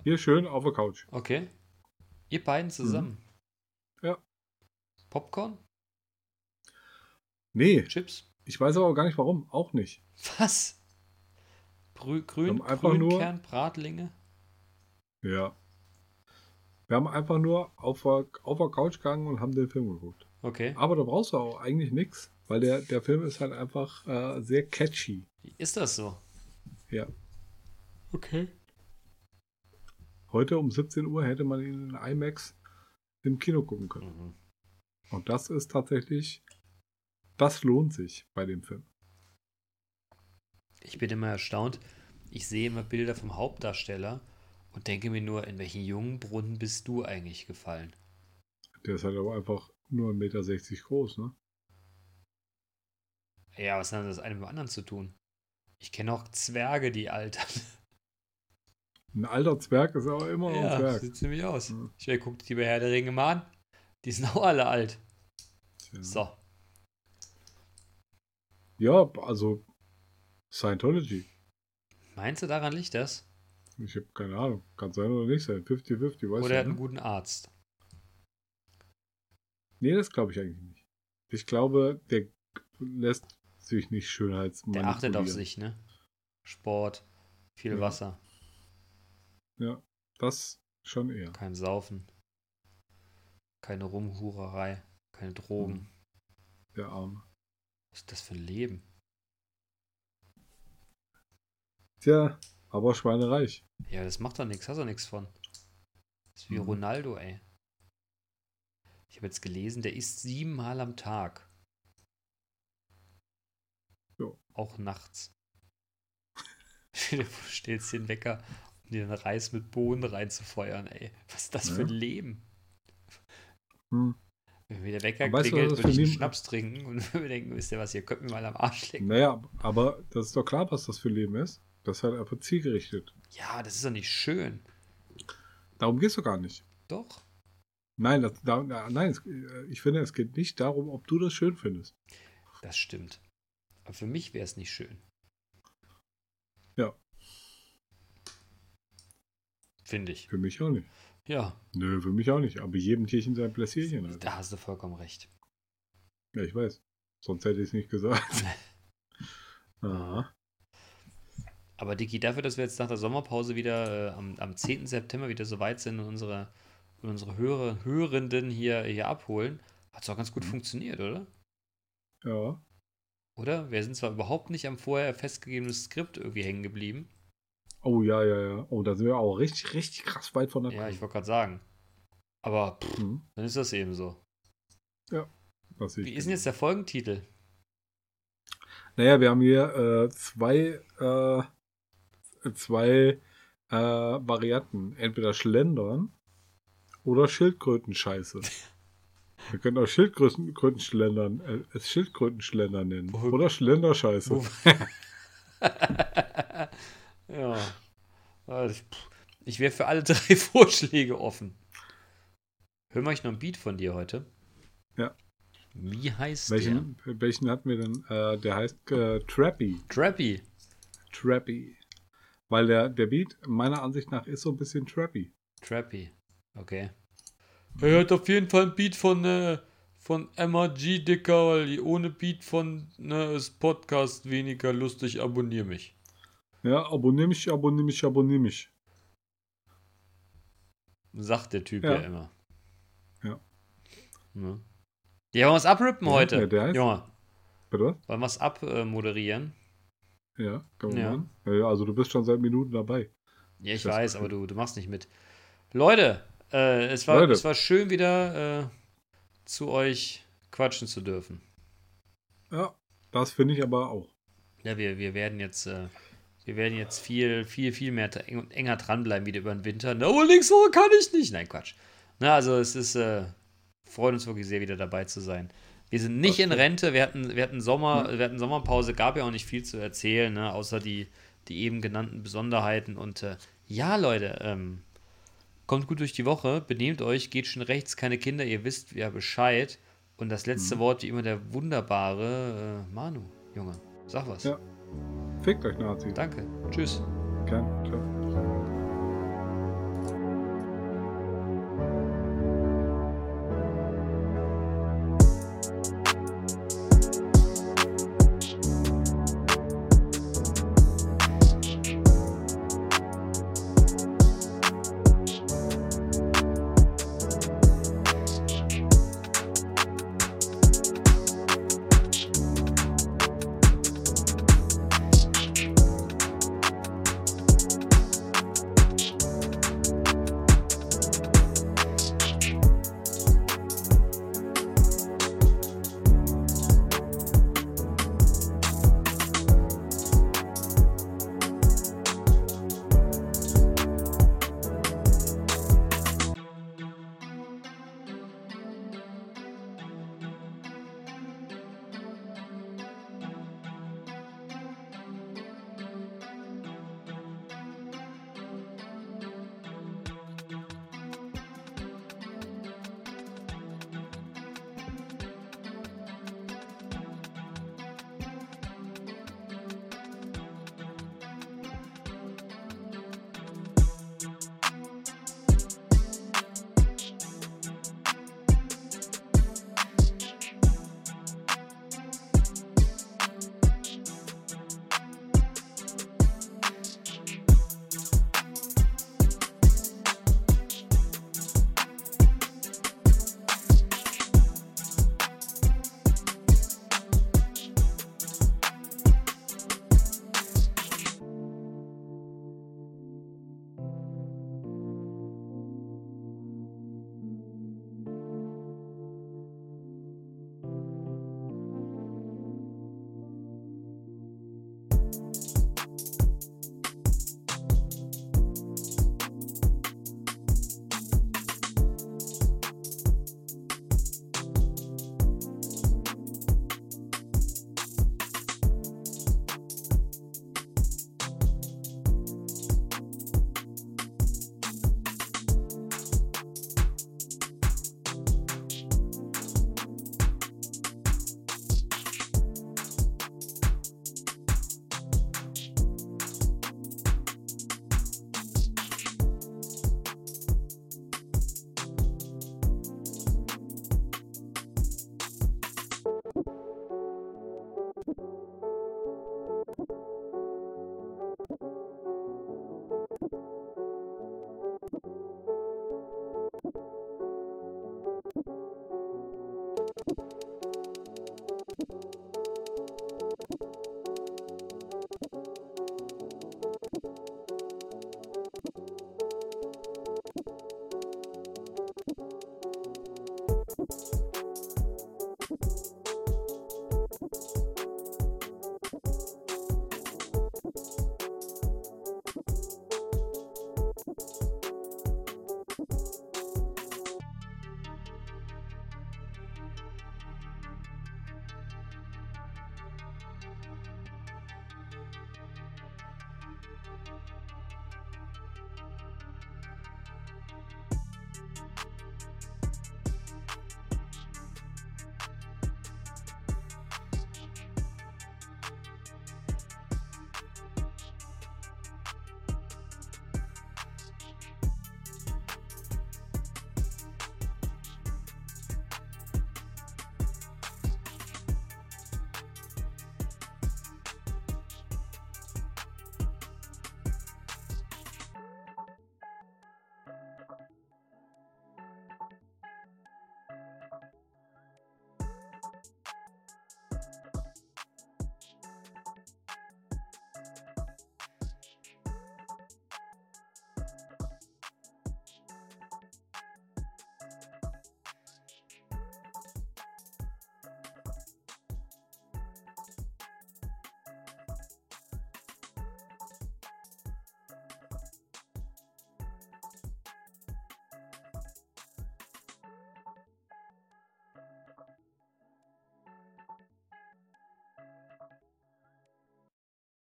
Hier schön auf der Couch. Okay. Ihr beiden zusammen. Mhm. Ja. Popcorn? Nee, Chips? ich weiß aber auch gar nicht warum. Auch nicht. Was? Brü grün, haben einfach nur- Grünkern, Bratlinge? Ja. Wir haben einfach nur auf der, auf der Couch gegangen und haben den Film geguckt. Okay. Aber da brauchst du auch eigentlich nichts, weil der, der Film ist halt einfach äh, sehr catchy. Ist das so? Ja. Okay. Heute um 17 Uhr hätte man ihn in IMAX im Kino gucken können. Mhm. Und das ist tatsächlich, das lohnt sich bei dem Film. Ich bin immer erstaunt. Ich sehe immer Bilder vom Hauptdarsteller und denke mir nur, in welchen Jungbrunnen bist du eigentlich gefallen? Der ist halt aber einfach nur 1,60 Meter groß, ne? Ja, was hat das eine mit dem anderen zu tun? Ich kenne auch Zwerge, die altern. Ein alter Zwerg ist auch immer noch ein Ja, Zwerg. sieht ziemlich aus. Mhm. Ich guck die bei Herr der Ringe mal an. Die sind auch alle alt. Tja. So. Ja, also Scientology. Meinst du, daran liegt das? Ich habe keine Ahnung. Kann sein oder nicht sein. 50-50, weißt Oder er hat einen Ne? guten Arzt? Nee, das glaube ich eigentlich nicht. Ich glaube, der lässt sich nicht Schönheits Der achtet auf sich, ne? Sport, viel Ja. Wasser, Ja, das schon eher. kein Saufen, keine Rumhurerei, keine Drogen. Mhm. Der Arme. Was ist das für ein Leben? Tja, aber schweinereich. Ja, das macht doch nichts, hast doch nichts von. Das ist wie Mhm. Ronaldo, ey. Ich habe jetzt gelesen, der isst siebenmal am Tag. Auch nachts. du stellst den Wecker, um dir einen Reis mit Bohnen reinzufeuern, ey. Was ist das für ein Ja. Leben? Hm. Wenn mir der Wecker weißt du, klingelt, würde ich für einen Schnaps trinken und würde denken, wisst ihr was, ihr könnt mir mal am Arsch lecken. Naja, aber das ist doch klar, was das für ein Leben ist. Das ist halt einfach zielgerichtet. Ja, das ist doch nicht schön. Darum geht es doch gar nicht. Doch. Nein, das, da, nein äh, ich finde, es geht nicht darum, ob du das schön findest. Das stimmt. Aber für mich wäre es nicht schön. Ja. Finde ich. Für mich auch nicht. Ja, Nö, für mich auch nicht. Aber jedem Tierchen sein Pläsierchen. Halt. da hast du vollkommen recht. Ja, ich weiß. Sonst hätte ich es nicht gesagt. Aha. Aber Dicky, dafür, dass wir jetzt nach der Sommerpause wieder äh, am, am 10. September wieder so weit sind und unsere, unsere Hörer, Hörenden hier, hier abholen, hat es auch ganz gut Mhm. funktioniert, oder? Ja. Oder? Wir sind zwar überhaupt nicht am vorher festgegebenen Skript irgendwie hängen geblieben. Oh ja, ja, ja. Oh, da sind wir auch richtig, richtig krass weit von der Ja, ich wollte gerade sagen. Aber pff, Mhm. dann ist das eben so. Was ich Wie ist denn jetzt der Folgentitel? Naja, wir haben hier äh, zwei, äh, zwei äh, Varianten. Entweder Schlendern oder Schildkrötenscheiße. Wir können auch Schildkrötenschlendern, äh, es Schildkrötenschlender nennen. Wo- Oder Schlenderscheiße. Wo- ja. Pff, Ich wäre für alle drei Vorschläge offen. Hören wir euch noch ein Beat von dir heute? Ja. Wie heißt Welchen, welchen hatten wir denn? Äh, der heißt äh, Trappy. der? Trappy. Trappy. Weil der, der Beat meiner Ansicht nach ist so ein bisschen Trappy. Trappy. Okay. Er hat auf jeden Fall ein Beat von, äh, von Emma G. Dicker, weil ohne Beat von ne, ist Podcast weniger lustig, abonnier mich. Ja, abonnier mich, abonnier mich, abonnier mich. Sagt der Typ Ja. ja, immer. Ja. Ne? Ja, wollen wir es abrippen Ja, heute? ja, der heißt- Junge, Bitte was? wollen wir es abmoderieren? Ja, kann man Ja. machen. Ja, also du bist schon seit Minuten dabei. Ja, ich Das weiß, aber du, du machst nicht mit. Leute, äh, es, war, Leute. es war schön wieder äh, zu euch quatschen zu dürfen. Ja, das finde ich aber auch. Ja, wir, wir werden jetzt, äh, wir werden jetzt viel, viel, viel mehr eng, enger dranbleiben wieder über den Winter. Oh, nächste Woche kann ich nicht. Nein, Quatsch. Na, also es ist, äh, freut uns wirklich sehr, wieder dabei zu sein. Wir sind nicht in. Rente, wir hatten, wir hatten Sommer, wir hatten Sommerpause, gab ja auch nicht viel zu erzählen, ne, außer die, die eben genannten Besonderheiten. Und äh, ja, Leute, ähm, kommt gut durch die Woche, benehmt euch, geht schon rechts, keine Kinder, ihr wisst ja Bescheid. Und das letzte Mhm. Wort, wie immer, der wunderbare äh, Manu, Junge. Sag was. Ja. Fickt euch, Nazi. Danke. Tschüss. Gern. Ciao.